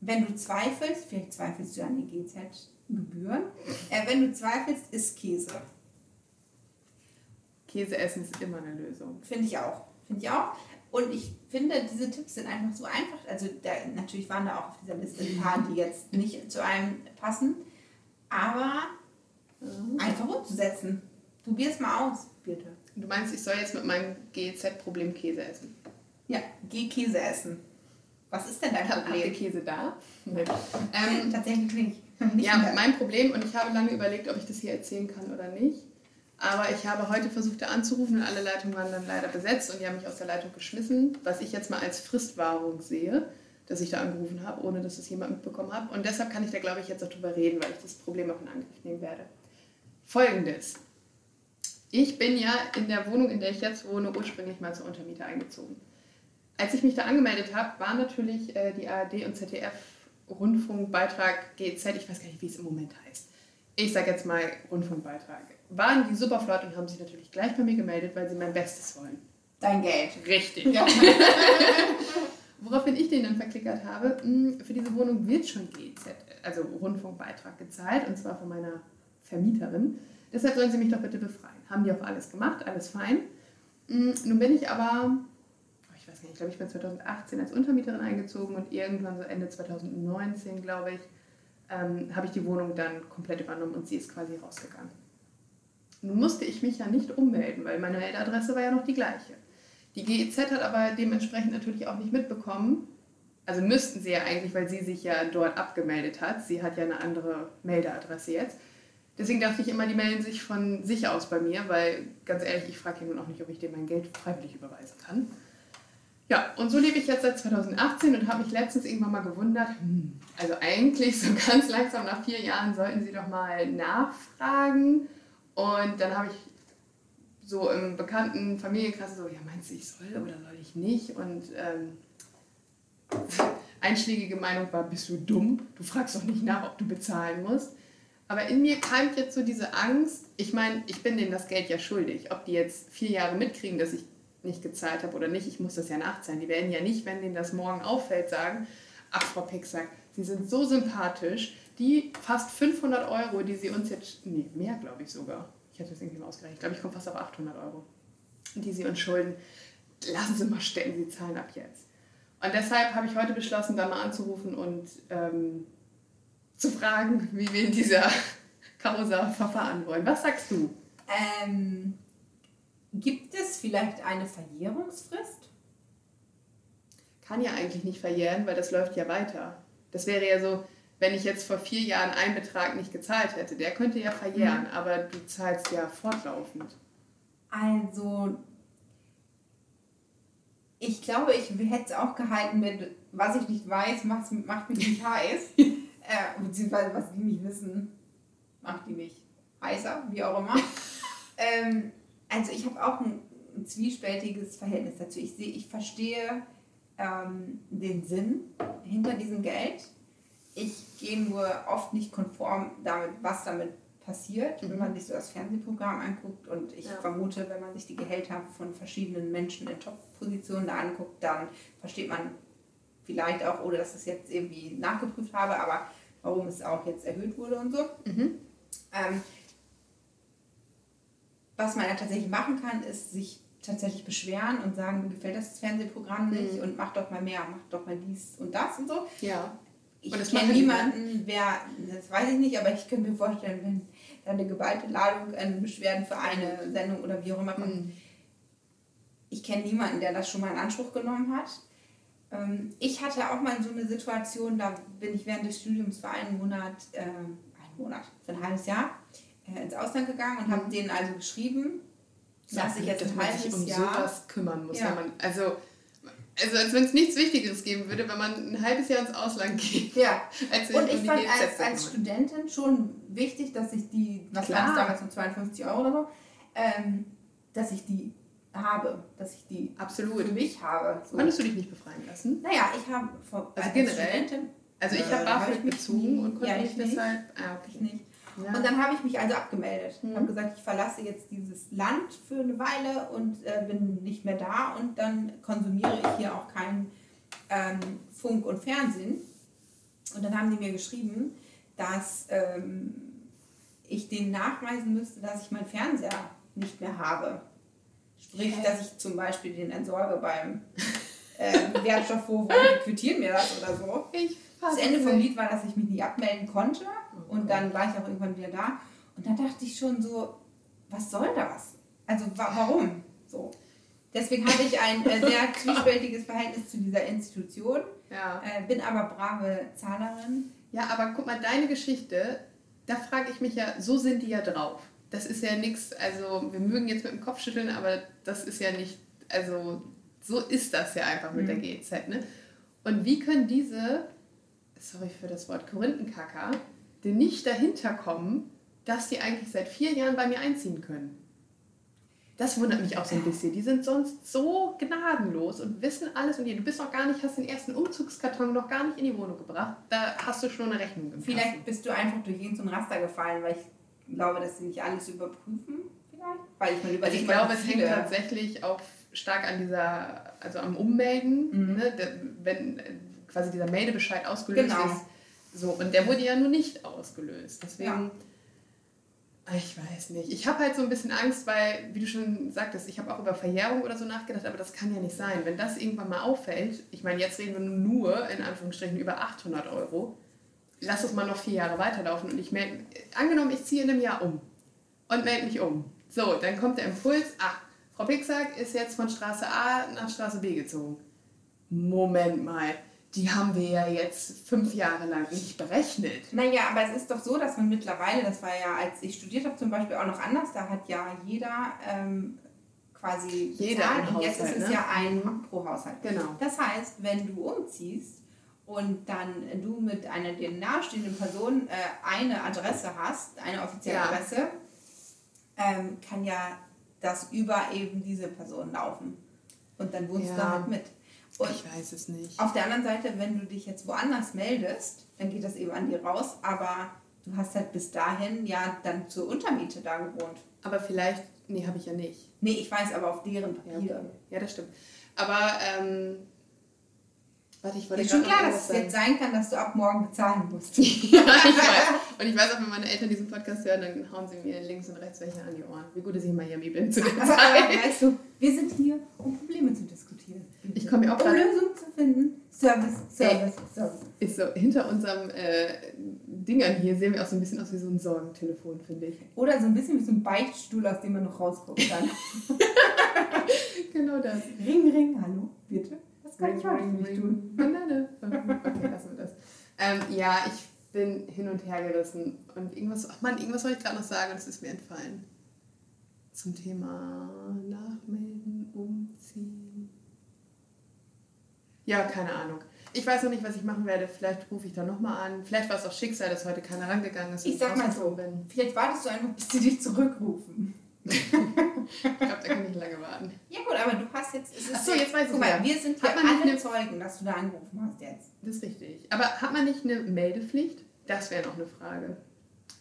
wenn du zweifelst, vielleicht zweifelst du an die GZ-Gebühren, äh, wenn du zweifelst, isst Käse. Käse essen ist immer eine Lösung. Finde ich auch. Finde ich auch. Und ich finde, diese Tipps sind einfach so einfach. Also da, natürlich waren da auch auf dieser Liste ein paar, die jetzt nicht zu einem passen. Aber einfach umzusetzen. Probier es mal aus, bitte. Du meinst, ich soll jetzt mit meinem GEZ-Problem Käse essen? Ja, geh Käse essen. Was ist denn dein Habt ihr Problem? Käse da? Nein. Ähm, Tatsächlich nicht. nicht ja, mehr. mein Problem, und ich habe lange überlegt, ob ich das hier erzählen kann oder nicht. Aber ich habe heute versucht, da anzurufen und alle Leitungen waren dann leider besetzt und die haben mich aus der Leitung geschmissen, was ich jetzt mal als Fristwahrung sehe, dass ich da angerufen habe, ohne dass es jemand mitbekommen hat. Und deshalb kann ich da, glaube ich, jetzt auch drüber reden, weil ich das Problem auch in Angriff nehmen werde. Folgendes. Ich bin ja in der Wohnung, in der ich jetzt wohne, ursprünglich mal zur Untermiete eingezogen. Als ich mich da angemeldet habe, war natürlich äh, die ARD und ZDF Rundfunkbeitrag GZ, ich weiß gar nicht, wie es im Moment heißt. Ich sage jetzt mal Rundfunkbeitrag. Waren die super flott und haben sich natürlich gleich bei mir gemeldet, weil sie mein Bestes wollen. Dein Geld. Richtig. Ja. Woraufhin ich den dann verklickert habe, mh, für diese Wohnung wird schon GZ, also Rundfunkbeitrag gezahlt, und zwar von meiner Vermieterin. Deshalb sollen sie mich doch bitte befreien. Haben die auch alles gemacht, alles fein. Mh, Nun bin ich aber, oh, ich weiß nicht, ich glaube, ich bin 2018 als Untermieterin eingezogen und irgendwann so Ende 2019, glaube ich, ähm, habe ich die Wohnung dann komplett übernommen und sie ist quasi rausgegangen. Nun musste ich mich ja nicht ummelden, weil meine Meldadresse war ja noch die gleiche. Die GEZ hat aber dementsprechend natürlich auch nicht mitbekommen, also müssten sie ja eigentlich, weil sie sich ja dort abgemeldet hat. Sie hat ja eine andere Meldeadresse jetzt. Deswegen dachte ich immer, die melden sich von sich aus bei mir, weil ganz ehrlich, ich frage ja nun auch nicht, ob ich denen mein Geld freiwillig überweisen kann. Ja, und so lebe ich jetzt seit 2018 und habe mich letztens irgendwann mal gewundert, hm, also eigentlich so ganz langsam nach vier Jahren sollten sie doch mal nachfragen. Und dann habe ich so im bekannten Familienkreis so, ja, meinst du, ich soll oder soll ich nicht? Und ähm, einschlägige Meinung war, bist du dumm? Du fragst doch nicht nach, ob du bezahlen musst. Aber in mir keimt jetzt so diese Angst, ich meine, ich bin denen das Geld ja schuldig. Ob die jetzt vier Jahre mitkriegen, dass ich nicht gezahlt habe oder nicht, ich muss das ja nachzahlen. Die werden ja nicht, wenn denen das morgen auffällt, sagen, ach Frau Pixack, Sie sind so sympathisch, die fast 500 Euro, die Sie uns jetzt, nee, mehr glaube ich sogar, ich hatte das irgendwie mal ausgerechnet, ich glaube, ich komme fast auf 800 Euro, die Sie uns schulden, lassen Sie mal stecken, Sie zahlen ab jetzt. Und deshalb habe ich heute beschlossen, da mal anzurufen und ähm, zu fragen, wie wir in dieser Causa verfahren wollen. Was sagst du? Ähm, Gibt es vielleicht eine Verjährungsfrist? Kann ja eigentlich nicht verjähren, weil das läuft ja weiter. Das wäre ja so, wenn ich jetzt vor vier Jahren einen Betrag nicht gezahlt hätte, der könnte ja verjähren, Mhm. aber du zahlst ja fortlaufend. Also, ich glaube, ich hätte es auch gehalten mit, was ich nicht weiß, macht, macht mich nicht heiß. äh, beziehungsweise, was die nicht wissen, macht die mich heißer, wie auch immer. ähm, also, ich habe auch ein, ein zwiespältiges Verhältnis dazu. Ich, sehe, ich verstehe ähm, den Sinn hinter diesem Geld. Ich gehe nur oft nicht konform damit, was damit passiert, wenn Mhm. man sich so das Fernsehprogramm anguckt. Und ich Ja. vermute, wenn man sich die Gehälter von verschiedenen Menschen in Top-Positionen da anguckt, dann versteht man vielleicht auch, ohne dass ich es jetzt irgendwie nachgeprüft habe, aber warum es auch jetzt erhöht wurde und so. Mhm. Ähm, was man ja tatsächlich machen kann, ist sich tatsächlich beschweren und sagen, mir gefällt das Fernsehprogramm nicht Mhm. und mach doch mal mehr, mach doch mal dies und das und so. Ja. Ich kenne niemanden, wer, das weiß ich nicht, aber ich könnte mir vorstellen, wenn da eine geballte Ladung an Beschwerden für eine Sendung oder wie auch immer kommt, Mhm. ich kenne niemanden, der das schon mal in Anspruch genommen hat. Ähm, ich hatte auch mal so eine Situation, da bin ich während des Studiums für einen Monat, äh, einen Monat, für ein halbes Jahr äh, ins Ausland gegangen und habe Mhm. denen also geschrieben, dass ich jetzt dass ein halbes um Jahr... sowas kümmern muss. Ja. Man, also, also als wenn es nichts Wichtigeres geben würde, wenn man ein halbes Jahr ins Ausland geht. Ja, und ich fand als, als. Studentin schon wichtig, dass ich die, was war das damals, um 52 Euro oder so, ähm, dass ich die habe, dass ich die für Absolut. mich habe. So. Konntest du dich nicht befreien lassen? Naja, ich habe Also als generell? Studentin Also ich Äh, habe hab BAföG ich mich bezogen und konnte ja, mich ich nicht. deshalb... Ah, ich okay. nicht. Ja. Und dann habe ich mich also abgemeldet. Mhm. habe gesagt, ich verlasse jetzt dieses Land für eine Weile und äh, bin nicht mehr da und dann konsumiere ich hier auch keinen ähm, Funk und Fernsehen. Und dann haben die mir geschrieben, dass ähm, ich denen nachweisen müsste, dass ich meinen Fernseher nicht mehr habe. Sprich, dass ich zum Beispiel den entsorge beim äh, Wertstoffhof und quittieren mir das oder so. ich Das Ende vom. Lied war, dass ich mich nicht abmelden konnte. Und dann war ich auch irgendwann wieder da. Und dann dachte ich schon so, was soll das? Also wa warum? So. Deswegen hatte ich ein äh, sehr zwiespältiges Verhältnis zu dieser Institution, Ja. äh, bin aber brave Zahlerin. ja, aber guck mal, deine Geschichte, da frage ich mich ja, so sind die ja drauf. Das ist ja nichts, also wir mögen jetzt mit dem Kopf schütteln, aber das ist ja nicht, also so ist das ja einfach mit Mhm. der GZ. Ne? Und wie können diese, sorry für das Wort, Korinthenkacker, denn nicht dahinter kommen, dass die eigentlich seit vier Jahren bei mir einziehen können? Das wundert mich auch so ein bisschen. Die sind sonst so gnadenlos und wissen alles und je. Du bist noch gar nicht, hast den ersten Umzugskarton noch gar nicht in die Wohnung gebracht. Da hast du schon eine Rechnung im Vielleicht Kasten. bist du einfach durch irgendein Raster gefallen, weil ich glaube, dass sie nicht alles überprüfen. Vielleicht. Weil ich mir Also ich glaube, es hängt tatsächlich auch stark an dieser, also am Ummelden, Mhm. ne, der, wenn quasi dieser Meldebescheid ausgelöst Genau. ist. So, und der wurde ja nur nicht ausgelöst. Deswegen, Ah, ich weiß nicht. Ich habe halt so ein bisschen Angst, weil, wie du schon sagtest, ich habe auch über Verjährung oder so nachgedacht, aber das kann ja nicht sein. Wenn das irgendwann mal auffällt, ich meine, jetzt reden wir nur in Anführungsstrichen über 800 Euro, lass es mal noch vier Jahre weiterlaufen und ich melde, angenommen, ich ziehe in einem Jahr um und melde mich um. So, dann kommt der Impuls, ach, Frau Pixack ist jetzt von Straße A nach Straße B gezogen. Moment mal, die haben wir ja jetzt fünf Jahre lang nicht berechnet. Naja, aber es ist doch so, dass man mittlerweile, das war ja, als ich studiert habe, zum Beispiel auch noch anders, da hat ja jeder ähm, quasi Jeder bezahlt und jetzt ist es ne? ja ein pro Haushalt. Genau. Das heißt, wenn du umziehst und dann du mit einer dir nahestehenden Person äh, eine Adresse hast, eine offizielle Ja. Adresse, ähm, kann ja das über eben diese Person laufen. Und dann wohnst du Ja. da halt mit. Und ich weiß es nicht. auf der anderen Seite, wenn du dich jetzt woanders meldest, dann geht das eben an dir raus, aber du hast halt bis dahin ja dann zur Untermiete da gewohnt. Aber vielleicht, nee, habe ich ja nicht. Nee, ich weiß aber auf deren Ja, Papiere. okay. ja das stimmt. Aber, ähm, warte, ich wollte Ist schon klar, dass es jetzt sein kann, dass du ab morgen bezahlen musst. ja, ich weiß. Und ich weiß auch, wenn meine Eltern diesen Podcast hören, dann hauen sie mir links und rechts welche an die Ohren. Wie gut, dass ich in Miami bin zu der Aber, aber Zeit. weißt du, wir sind hier, um Probleme zu diskutieren. Ich komme mir auch um gerade- Lösungen zu finden. Service, Service, Service. Ist so, hinter unserem äh, Dingern hier sehen wir auch so ein bisschen aus wie so ein Sorgentelefon, finde ich. Oder so ein bisschen wie so ein Beichtstuhl, aus dem man noch rausgucken kann. Genau das. ring, ring, hallo, bitte. Was kann Ring, ich heute ring. tun? Banane. Okay, lassen wir das. Ähm, ja, ich bin hin und her gerissen. Und irgendwas, ach Mann, irgendwas wollte ich gerade noch sagen es ist mir entfallen. Zum Thema Nachmelden, Umziehen. Ja, keine Ahnung. Ich weiß noch nicht, was ich machen werde. Vielleicht rufe ich da nochmal an. Vielleicht war es auch Schicksal, dass heute keiner rangegangen ist. Ich sag mal so, bin. vielleicht wartest du einfach, bis sie dich zurückrufen. Ich glaube, da kann ich lange warten. Ja gut, aber du hast jetzt... Es ist so, jetzt weiß ich Guck mal, ja. wir sind hier alle eine- Zeugen, dass du da angerufen hast jetzt. Das ist richtig. Aber hat man nicht eine Meldepflicht? Das wäre noch eine Frage.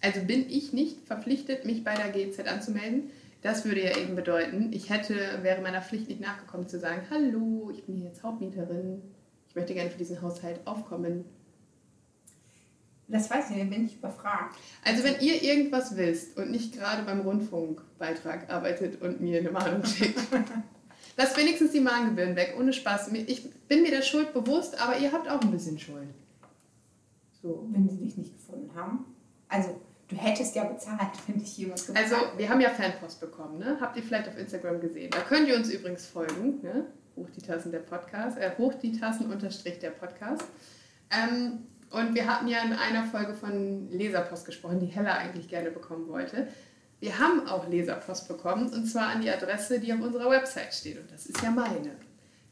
Also bin ich nicht verpflichtet, mich bei der GZ anzumelden? Das würde ja eben bedeuten, ich hätte, wäre meiner Pflicht nicht nachgekommen zu sagen, hallo, ich bin hier jetzt Hauptmieterin, ich möchte gerne für diesen Haushalt aufkommen. Das weiß ich nicht, bin ich überfragt. Also wenn ihr irgendwas wisst und nicht gerade beim Rundfunkbeitrag arbeitet und mir eine Mahnung schickt, lasst wenigstens die Mahngebühren weg, ohne Spaß. Ich bin mir der Schuld bewusst, aber ihr habt auch ein bisschen Schuld. So. Wenn sie dich nicht gefunden haben. Also, du hättest ja bezahlt, wenn dich jemand gefunden Also, wir haben ja Fanpost bekommen, ne? Habt ihr vielleicht auf Instagram gesehen. Da könnt ihr uns übrigens folgen, ne? Hoch die Tassen der Podcast, äh, hoch die Tassen unterstrich der Podcast. Ähm, und wir hatten ja in einer Folge von Leserpost gesprochen, die Hella eigentlich gerne bekommen wollte. Wir haben auch Leserpost bekommen und zwar an die Adresse, die auf unserer Website steht und das ist ja meine.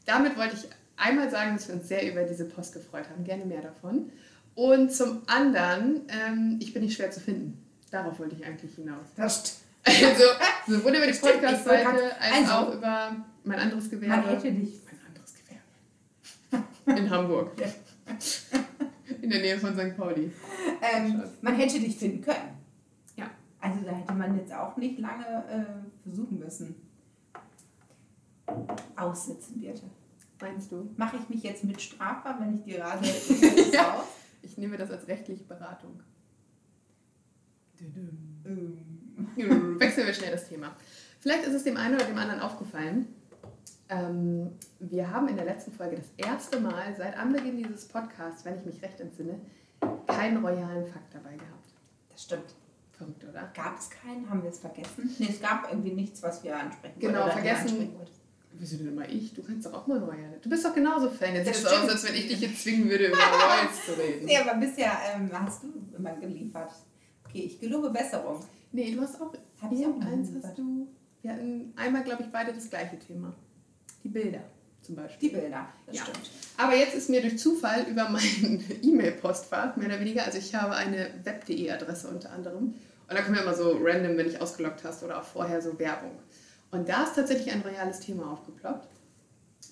Damit wollte ich einmal sagen, dass wir uns sehr über diese Post gefreut haben, gerne mehr davon. Und zum anderen, ähm, ich bin nicht schwer zu finden. Darauf wollte ich eigentlich hinaus. Das Also sowohl über die Podcast-Seite als also- auch über mein anderes Gewerbe. Man hätte dich. Mein anderes Gewerbe. In Hamburg. In der Nähe von St. Pauli. Ähm, man hätte dich finden können. Ja. Also da hätte man jetzt auch nicht lange äh, versuchen müssen. Aussitzen, Birte. Meinst du? Mache ich mich jetzt mit strafbar, wenn ich dir rate, Ja. Ich nehme das als rechtliche Beratung. ähm, Wechseln wir schnell das Thema. Vielleicht ist es dem einen oder dem anderen aufgefallen. Ähm, wir haben in der letzten Folge das erste Mal seit Anbeginn dieses Podcasts, wenn ich mich recht entsinne, keinen royalen Fakt dabei gehabt. Das stimmt. Verrückt, oder? Gab es keinen? Haben wir es vergessen? Nee, es gab irgendwie nichts, was wir ansprechen Genau, oder vergessen. ansprechen. Wieso denn immer ich? Du kannst doch auch mal Royal. Du bist doch genauso Fan. Jetzt sieht es aus, als wenn ich dich jetzt zwingen würde, über Royals zu reden. Nee, aber bisher ähm, hast du immer geliefert. Okay, ich gelobe Besserung. Nee, du hast auch. Hab ich auch geliefert. hast du. Wir hatten einmal, glaube ich, beide das gleiche Thema. Die Bilder zum Beispiel. Die Bilder, das Ja. stimmt. Aber jetzt ist mir durch Zufall über mein E-Mail-Postfach, mehr oder weniger, also ich habe eine web.de-Adresse unter anderem. Und da kommen ja immer so random, wenn ich ausgeloggt hast oder auch vorher so Werbung. Und da ist tatsächlich ein royales Thema aufgeploppt.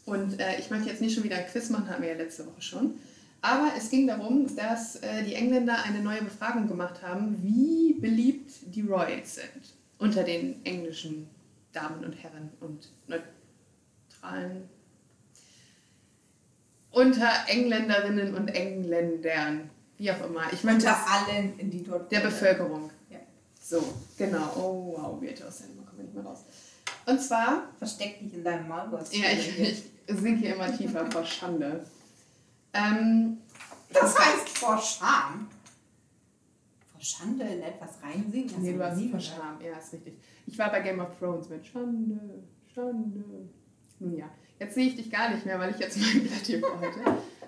Und äh, ich möchte jetzt nicht schon wieder ein Quiz machen, hatten wir ja letzte Woche schon. Aber es ging darum, dass äh, die Engländer eine neue Befragung gemacht haben, wie beliebt die Royals sind unter den englischen Damen und Herren und neutralen unter Engländerinnen und Engländern, wie auch immer. Ich meine, Unter allen, die dort der. Bevölkerung. Ja. So, genau. Oh, wow, wird aus der Nummer kommen wir nicht mehr raus. Und zwar, Versteck dich in deinem Maulwurst. ja, ich, ich sinke hier immer tiefer vor Schande. Ähm, Das heißt vor Scham. Vor Schande in etwas reinsinken? Das nee, du hast vor. Scham. Ja, ist richtig. Ich war bei Game of Thrones mit Schande, Schande. Nun ja, jetzt sehe ich dich gar nicht mehr, weil ich jetzt mein Blatt hier vorhalte.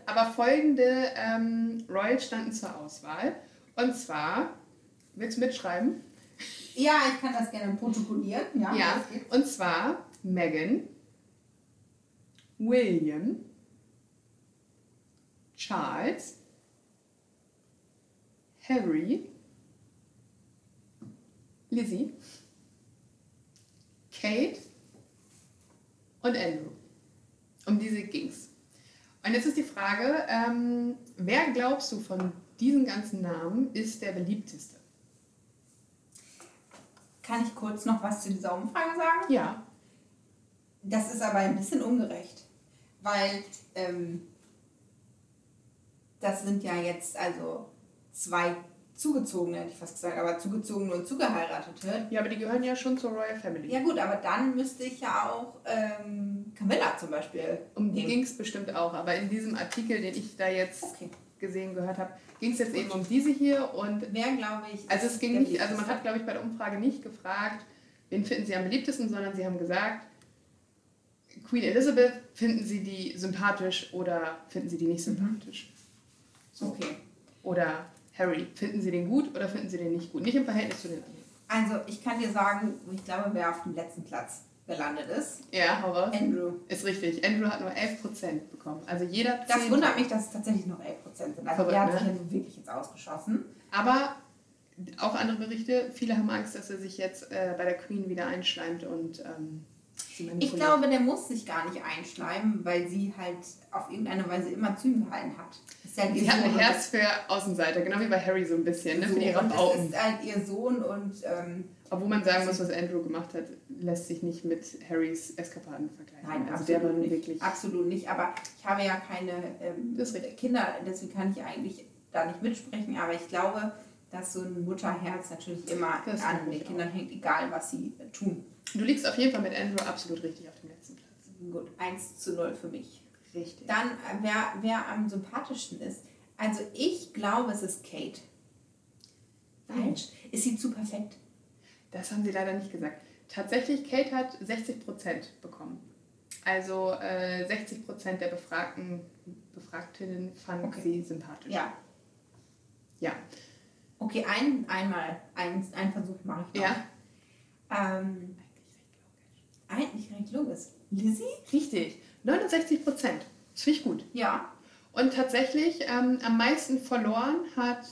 Aber folgende ähm, Royals standen zur Auswahl. Und zwar, willst du mitschreiben? Ja, ich kann das gerne protokollieren. Ja, Ja, und zwar Meghan, William, Charles, Harry, Lizzie, Kate und Andrew. Um diese ging's. Und jetzt ist die Frage, ähm, wer glaubst du von diesen ganzen Namen ist der beliebteste? Kann ich kurz noch was zu dieser Umfrage sagen? Ja. Das ist aber ein bisschen ungerecht, weil ähm, das sind ja jetzt also zwei Zugezogene, hätte ich fast gesagt, aber Zugezogene und Zugeheiratete. Ja, aber die gehören ja schon zur Royal Family. Ja gut, aber dann müsste ich ja auch ähm, Camilla zum Beispiel Um die ging es bestimmt auch, aber in diesem Artikel, den ich da jetzt Okay. Gesehen, gehört habe, ging es jetzt eben um diese hier und Wer, glaube ich. also es ging nicht, also man hat glaube ich bei der Umfrage nicht gefragt, wen finden Sie am beliebtesten, sondern sie haben gesagt, Queen Elizabeth, finden Sie die sympathisch oder finden Sie die nicht Mhm. sympathisch? Okay. Oder Harry, finden Sie den gut oder finden Sie den nicht gut? Nicht im Verhältnis zu den anderen. Also, ich kann dir sagen, ich glaube, wer auf dem letzten Platz gelandet ist. Ja, hau raus. Andrew. Ist richtig. Andrew hat nur 11% bekommen. Also jeder Das zehnte. wundert mich, dass es tatsächlich noch 11% sind. Also, Verrückt, der hat ne? sich ja nun wirklich jetzt ausgeschossen. Aber auch andere Berichte, viele haben Angst, dass er sich jetzt äh, bei der Queen wieder einschleimt und ähm, Ich glaube, der muss sich gar nicht einschleimen, weil sie halt auf irgendeine Weise immer zu ihm gehalten hat. Halt Sie hat ein Herz für Außenseiter, genau wie bei Harry so ein bisschen, ne? so, für Rabauken. Das ist halt ihr Sohn und ähm, Obwohl man sagen muss, was Andrew gemacht hat, lässt sich nicht mit Harrys Eskapaden vergleichen. Nein, also absolut der war nicht. wirklich. Absolut nicht. Aber ich habe ja keine ähm, Das. Kinder, deswegen kann ich eigentlich da nicht mitsprechen. Aber ich glaube, dass so ein Mutterherz natürlich immer Das an den Kindern hängt, egal was sie tun. Du liegst auf jeden Fall mit Andrew absolut richtig auf dem letzten Platz. Gut, 1 zu 0 für mich. Richtig. Dann, äh, wer, wer am sympathischsten ist. Also ich glaube, es ist Kate. Falsch. Ist sie zu perfekt? Das haben sie leider nicht gesagt. Tatsächlich, Kate hat 60% bekommen. Also äh, 60% der Befragten, Befragtinnen fanden Okay. sie sympathisch. Ja. Ja. Okay, ein, einmal, ein, einen Versuch mache ich noch. Ja. Ähm, eigentlich recht logisch. Lizzie? Richtig. 69 Prozent. Das finde ich gut. Ja. Und tatsächlich ähm, am meisten verloren hat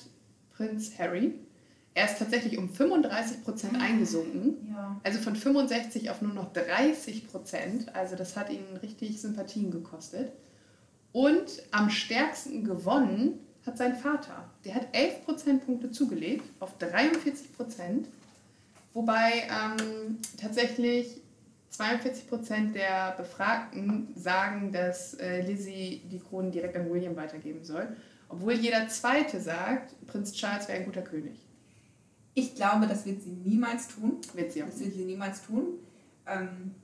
Prinz Harry. Er ist tatsächlich um 35 Prozent eingesunken. Ja. Also von 65 auf nur noch 30 Prozent. Also das hat ihn richtig Sympathien gekostet. Und am stärksten gewonnen hat sein Vater. Der hat 11 Prozentpunkte zugelegt auf 43 Prozent. Wobei ähm, tatsächlich 42 Prozent der Befragten sagen, dass äh, Lizzie die Krone direkt an William weitergeben soll. Obwohl jeder Zweite sagt, Prinz Charles wäre ein guter König. Ich glaube, das wird sie niemals tun. Wird sie auch Das wird sie niemals tun. Ähm,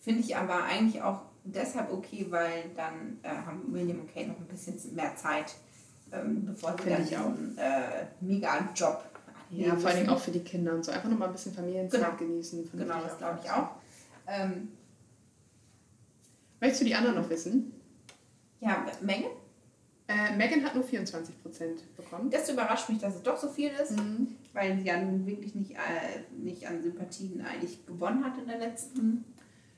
Finde ich aber eigentlich auch deshalb okay, weil dann äh, haben William und Kate noch ein bisschen mehr Zeit, ähm, bevor sie dann diesen äh, mega Job Ja, vor allen Dingen auch für die Kinder und so. Einfach nochmal ein bisschen Familienzeit Genau. genießen. Genau, das glaube ich auch. Ähm, Möchtest du die anderen noch wissen? ja, Menge. Äh, Megan hat nur 24% bekommen. Das überrascht mich, dass es doch so viel ist, Mhm. weil sie ja nun wirklich nicht, äh, nicht an Sympathien eigentlich gewonnen hat in der letzten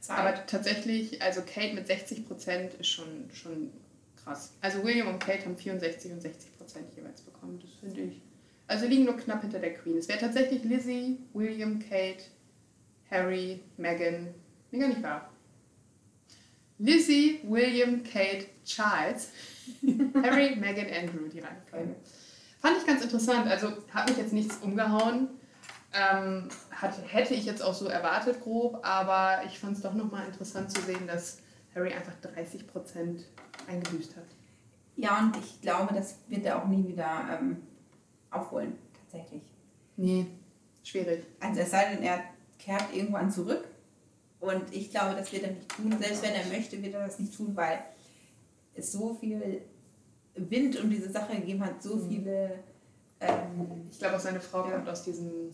Zeit. Aber tatsächlich, also Kate mit 60% ist schon, schon krass. Also William und Kate haben 64 und 60% jeweils bekommen. Das finde ich. Also liegen nur knapp hinter der Queen. Es wäre tatsächlich Lizzie, William, Kate, Harry, Meghan. Nee, gar nicht wahr. Lizzie, William, Kate, Charles, Harry, Meghan, Andrew, die Reihenfolge. Fand ich ganz interessant. Also hat mich jetzt nichts umgehauen. Ähm, hat, hätte ich jetzt auch so erwartet, grob, aber ich fand es doch nochmal interessant zu sehen, dass Harry einfach 30% eingebüßt hat. ja, und ich glaube, das wird er auch nie wieder ähm, aufholen, tatsächlich. Nee, schwierig. Also es sei denn, er kehrt irgendwann zurück. Und ich glaube, das wird er nicht tun. Selbst wenn er möchte, wird er das nicht tun, weil es so viel Wind um diese Sache gegeben hat, so Mhm. viele. Ähm, Ich glaube, auch seine Frau Ja. kommt aus diesem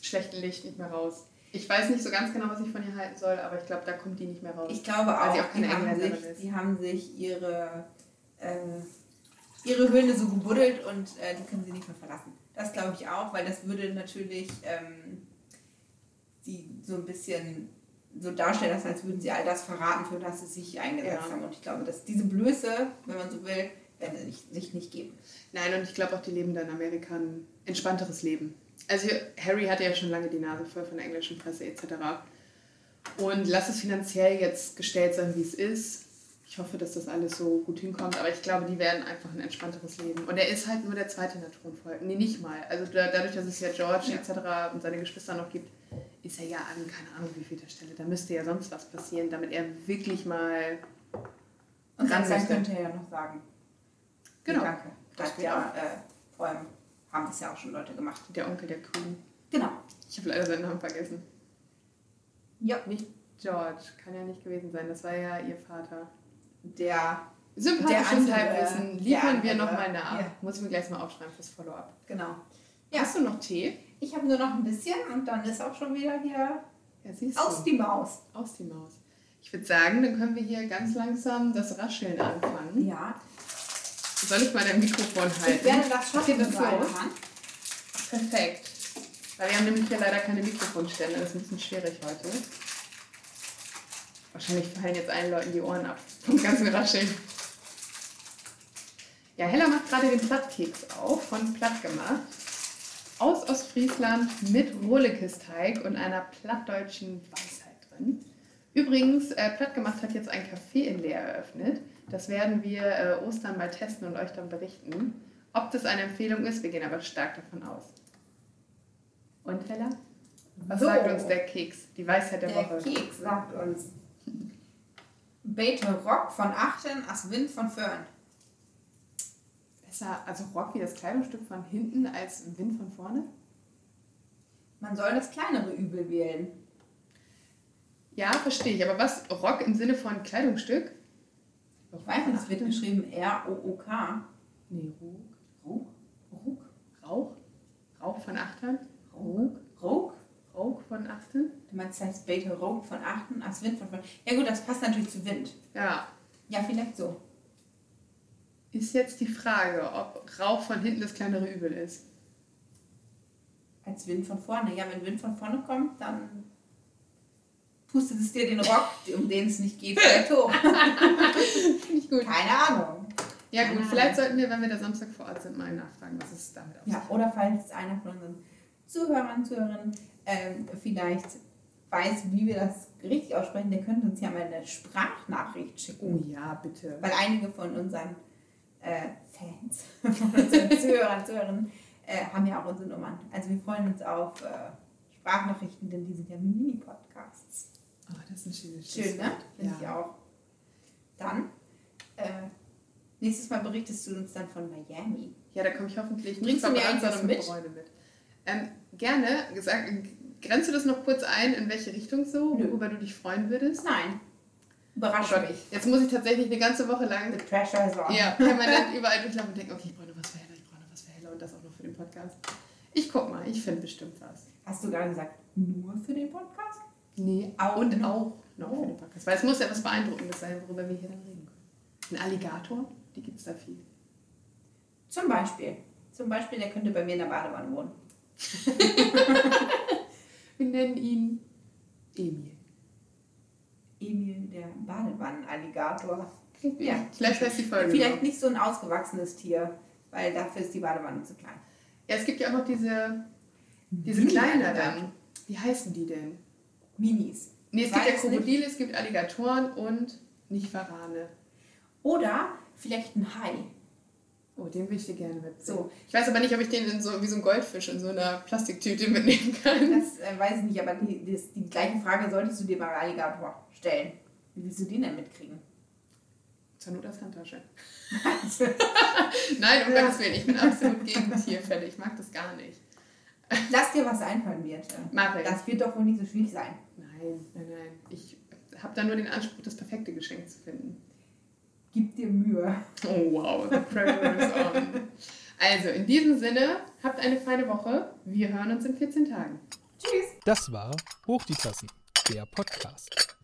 schlechten Licht nicht mehr raus. Ich weiß nicht so ganz genau, was ich von ihr halten soll, aber ich glaube, da kommt die nicht mehr raus. ich glaube auch, sie auch die, haben sich, die haben sich ihre, äh, ihre Höhle so gebuddelt und äh, die können sie nicht mehr verlassen. Das glaube ich auch, weil das würde natürlich ähm, die so ein bisschen so darstellen lassen, als würden sie all das verraten, für das sie sich eingesetzt Ja. haben. Und ich glaube, dass diese Blöße, wenn man so will, werden sie nicht, sich nicht geben. Nein, und ich glaube auch, die leben da in Amerika ein entspannteres Leben. Also Harry hatte ja schon lange die Nase voll von der englischen Presse etc. Und lass es finanziell jetzt gestellt sein, wie es ist. Ich hoffe, dass das alles so gut hinkommt, aber ich glaube, die werden einfach ein entspannteres Leben. Und er ist halt nur der zweite in der Thronfolge. Nee, nicht mal. Also da, dadurch, dass es ja George Ja. etc. und seine Geschwister noch gibt, ist er ja an keine Ahnung wie viel der Stelle. Da müsste ja sonst was passieren, damit er wirklich mal. Und dann, könnte er ja noch sagen. Genau. Nee, danke. Das geht ja, äh, vor allem haben das ja auch schon Leute gemacht. Der Onkel der Queen. Genau. Ich habe leider seinen Namen vergessen. Ja. Nicht George, kann ja nicht gewesen sein. Das war ja ihr Vater. Der Sympathisches Halbwissen liefern wir nochmal nach. ja. Muss ich mir gleich mal aufschreiben fürs Follow-up. Genau. Hast du noch Tee? Ich habe nur noch ein bisschen und dann ist auch schon wieder hier Ja, aus du. die Maus. Aus die Maus. Ich würde sagen, dann können wir hier ganz langsam das Rascheln anfangen. Ja. Soll ich mal dein Mikrofon halten? Ich werde das schaffen. Das. Perfekt. Weil wir haben nämlich hier leider keine Mikrofonstände. Das ist ein bisschen schwierig heute. Wahrscheinlich fallen jetzt allen Leuten die Ohren ab vom ganzen Rascheln. Ja, Hella macht gerade den Plattkeks auf, von Platt gemacht. Aus Ostfriesland mit Rohlekesteig und einer plattdeutschen Weisheit drin. Übrigens, äh, Platt gemacht hat jetzt ein Café in Leer eröffnet. Das werden wir äh, Ostern mal testen und euch dann berichten. Ob das eine Empfehlung ist, wir gehen aber stark davon aus. Und Hella? Was So. sagt uns der Keks? Die Weisheit der, Der Woche. Keks sagt uns. Bete Rock von Achten, as Wind von Besser, also Rock wie das Kleidungsstück von hinten als Wind von vorne? Man soll das kleinere Übel wählen. Ja, verstehe ich. Aber was? Rock im Sinne von Kleidungsstück? Ich weiß nicht, es wird geschrieben R-O-O-K. Nee, Ruck. Ruck? Ruck? Rauch? Rauch von Achtern? Ruck? Ruck? Rauch von Achtern? Du meinst, das heißt Bete Rock von Achten, as Wind von Föhn. Ja gut, das passt natürlich zu Wind. Ja. Ja, vielleicht so. Ist jetzt die Frage, ob Rauch von hinten das kleinere Übel ist. Als Wind von vorne. Ja, wenn Wind von vorne kommt, dann pustet es dir den Rock, um den es nicht geht, vielleicht hoch. Finde ich gut. Keine Ahnung. Ja gut, Keine vielleicht sollten wir, wenn wir da Samstag vor Ort sind, mal nachfragen, was es damit auf sich Ja, oder falls einer von unseren Zuhörern, Zuhörerinnen ähm, vielleicht weiß, wie wir das richtig aussprechen, der könnte uns ja mal eine Sprachnachricht schicken. Oh ja, bitte. Weil einige von unseren äh, Fans, von unseren Zuhörern, Zuhörerinnen, äh, haben ja auch unsere Nummern. Also wir freuen uns auf äh, Sprachnachrichten, denn die sind ja Mini-Podcasts. Oh, das ist ein schönes Schön, ne? Finde ich Ja. auch. Dann, äh, nächstes Mal berichtest du uns dann von Miami. ja, da komme ich hoffentlich nicht Bringst du mir mit? Freude mit. Ähm, gerne, gesagt, grenzt du das noch kurz ein, in welche Richtung so, Nö. worüber du dich freuen würdest? Nein, überrasch mich. jetzt muss ich tatsächlich eine ganze Woche lang The pressure is on. ja, permanent überall durchlaufen und denken, okay, ich brauche noch was für Heller, ich brauche noch was für Heller und das auch noch für den Podcast. Ich guck mal, ich finde bestimmt was. Hast du gerade gesagt, nur für den Podcast? Nee, Auch und noch? auch noch Oh. für den Podcast. Weil es muss ja was Beeindruckendes sein, worüber wir hier dann reden können. Ein Alligator, die gibt es da viel. Zum Beispiel. Zum Beispiel, der könnte bei mir in der Badewanne wohnen. Wir nennen ihn Emil. Emil, der Badewannenalligator. Ja, Vielleicht heißt die Folge. Vielleicht noch. nicht so ein ausgewachsenes Tier, weil dafür ist die Badewanne zu klein. Ja, es gibt ja auch noch diese, diese kleineren. Wie heißen die denn? Minis. Nee, es Ich gibt ja weiß nicht. Krokodile, es gibt Alligatoren und nicht Warane. Oder vielleicht ein Hai. Oh, den will ich dir gerne mitnehmen. So. Ich weiß aber nicht, ob ich den in so, wie so ein Goldfisch in so einer Plastiktüte mitnehmen kann. Das äh, weiß ich nicht, aber die, das, die gleiche Frage solltest du dir beim Alligator stellen. Wie willst du den denn mitkriegen? Zur Not als Handtasche. Nein, um Gottes Willen, ich bin absolut gegen Tierfälle. Ich mag das gar nicht. Lass dir was einfallen, Birte. Mach ich. Das wird doch wohl nicht so schwierig sein. Nein, nein, nein. Ich habe da nur den Anspruch, das perfekte Geschenk zu finden. Gib dir Mühe. Oh wow, the pressure is on. Also, in diesem Sinne, habt eine feine Woche. Wir hören uns in 14 Tagen. Tschüss. Das war Hoch die Tassen, der Podcast.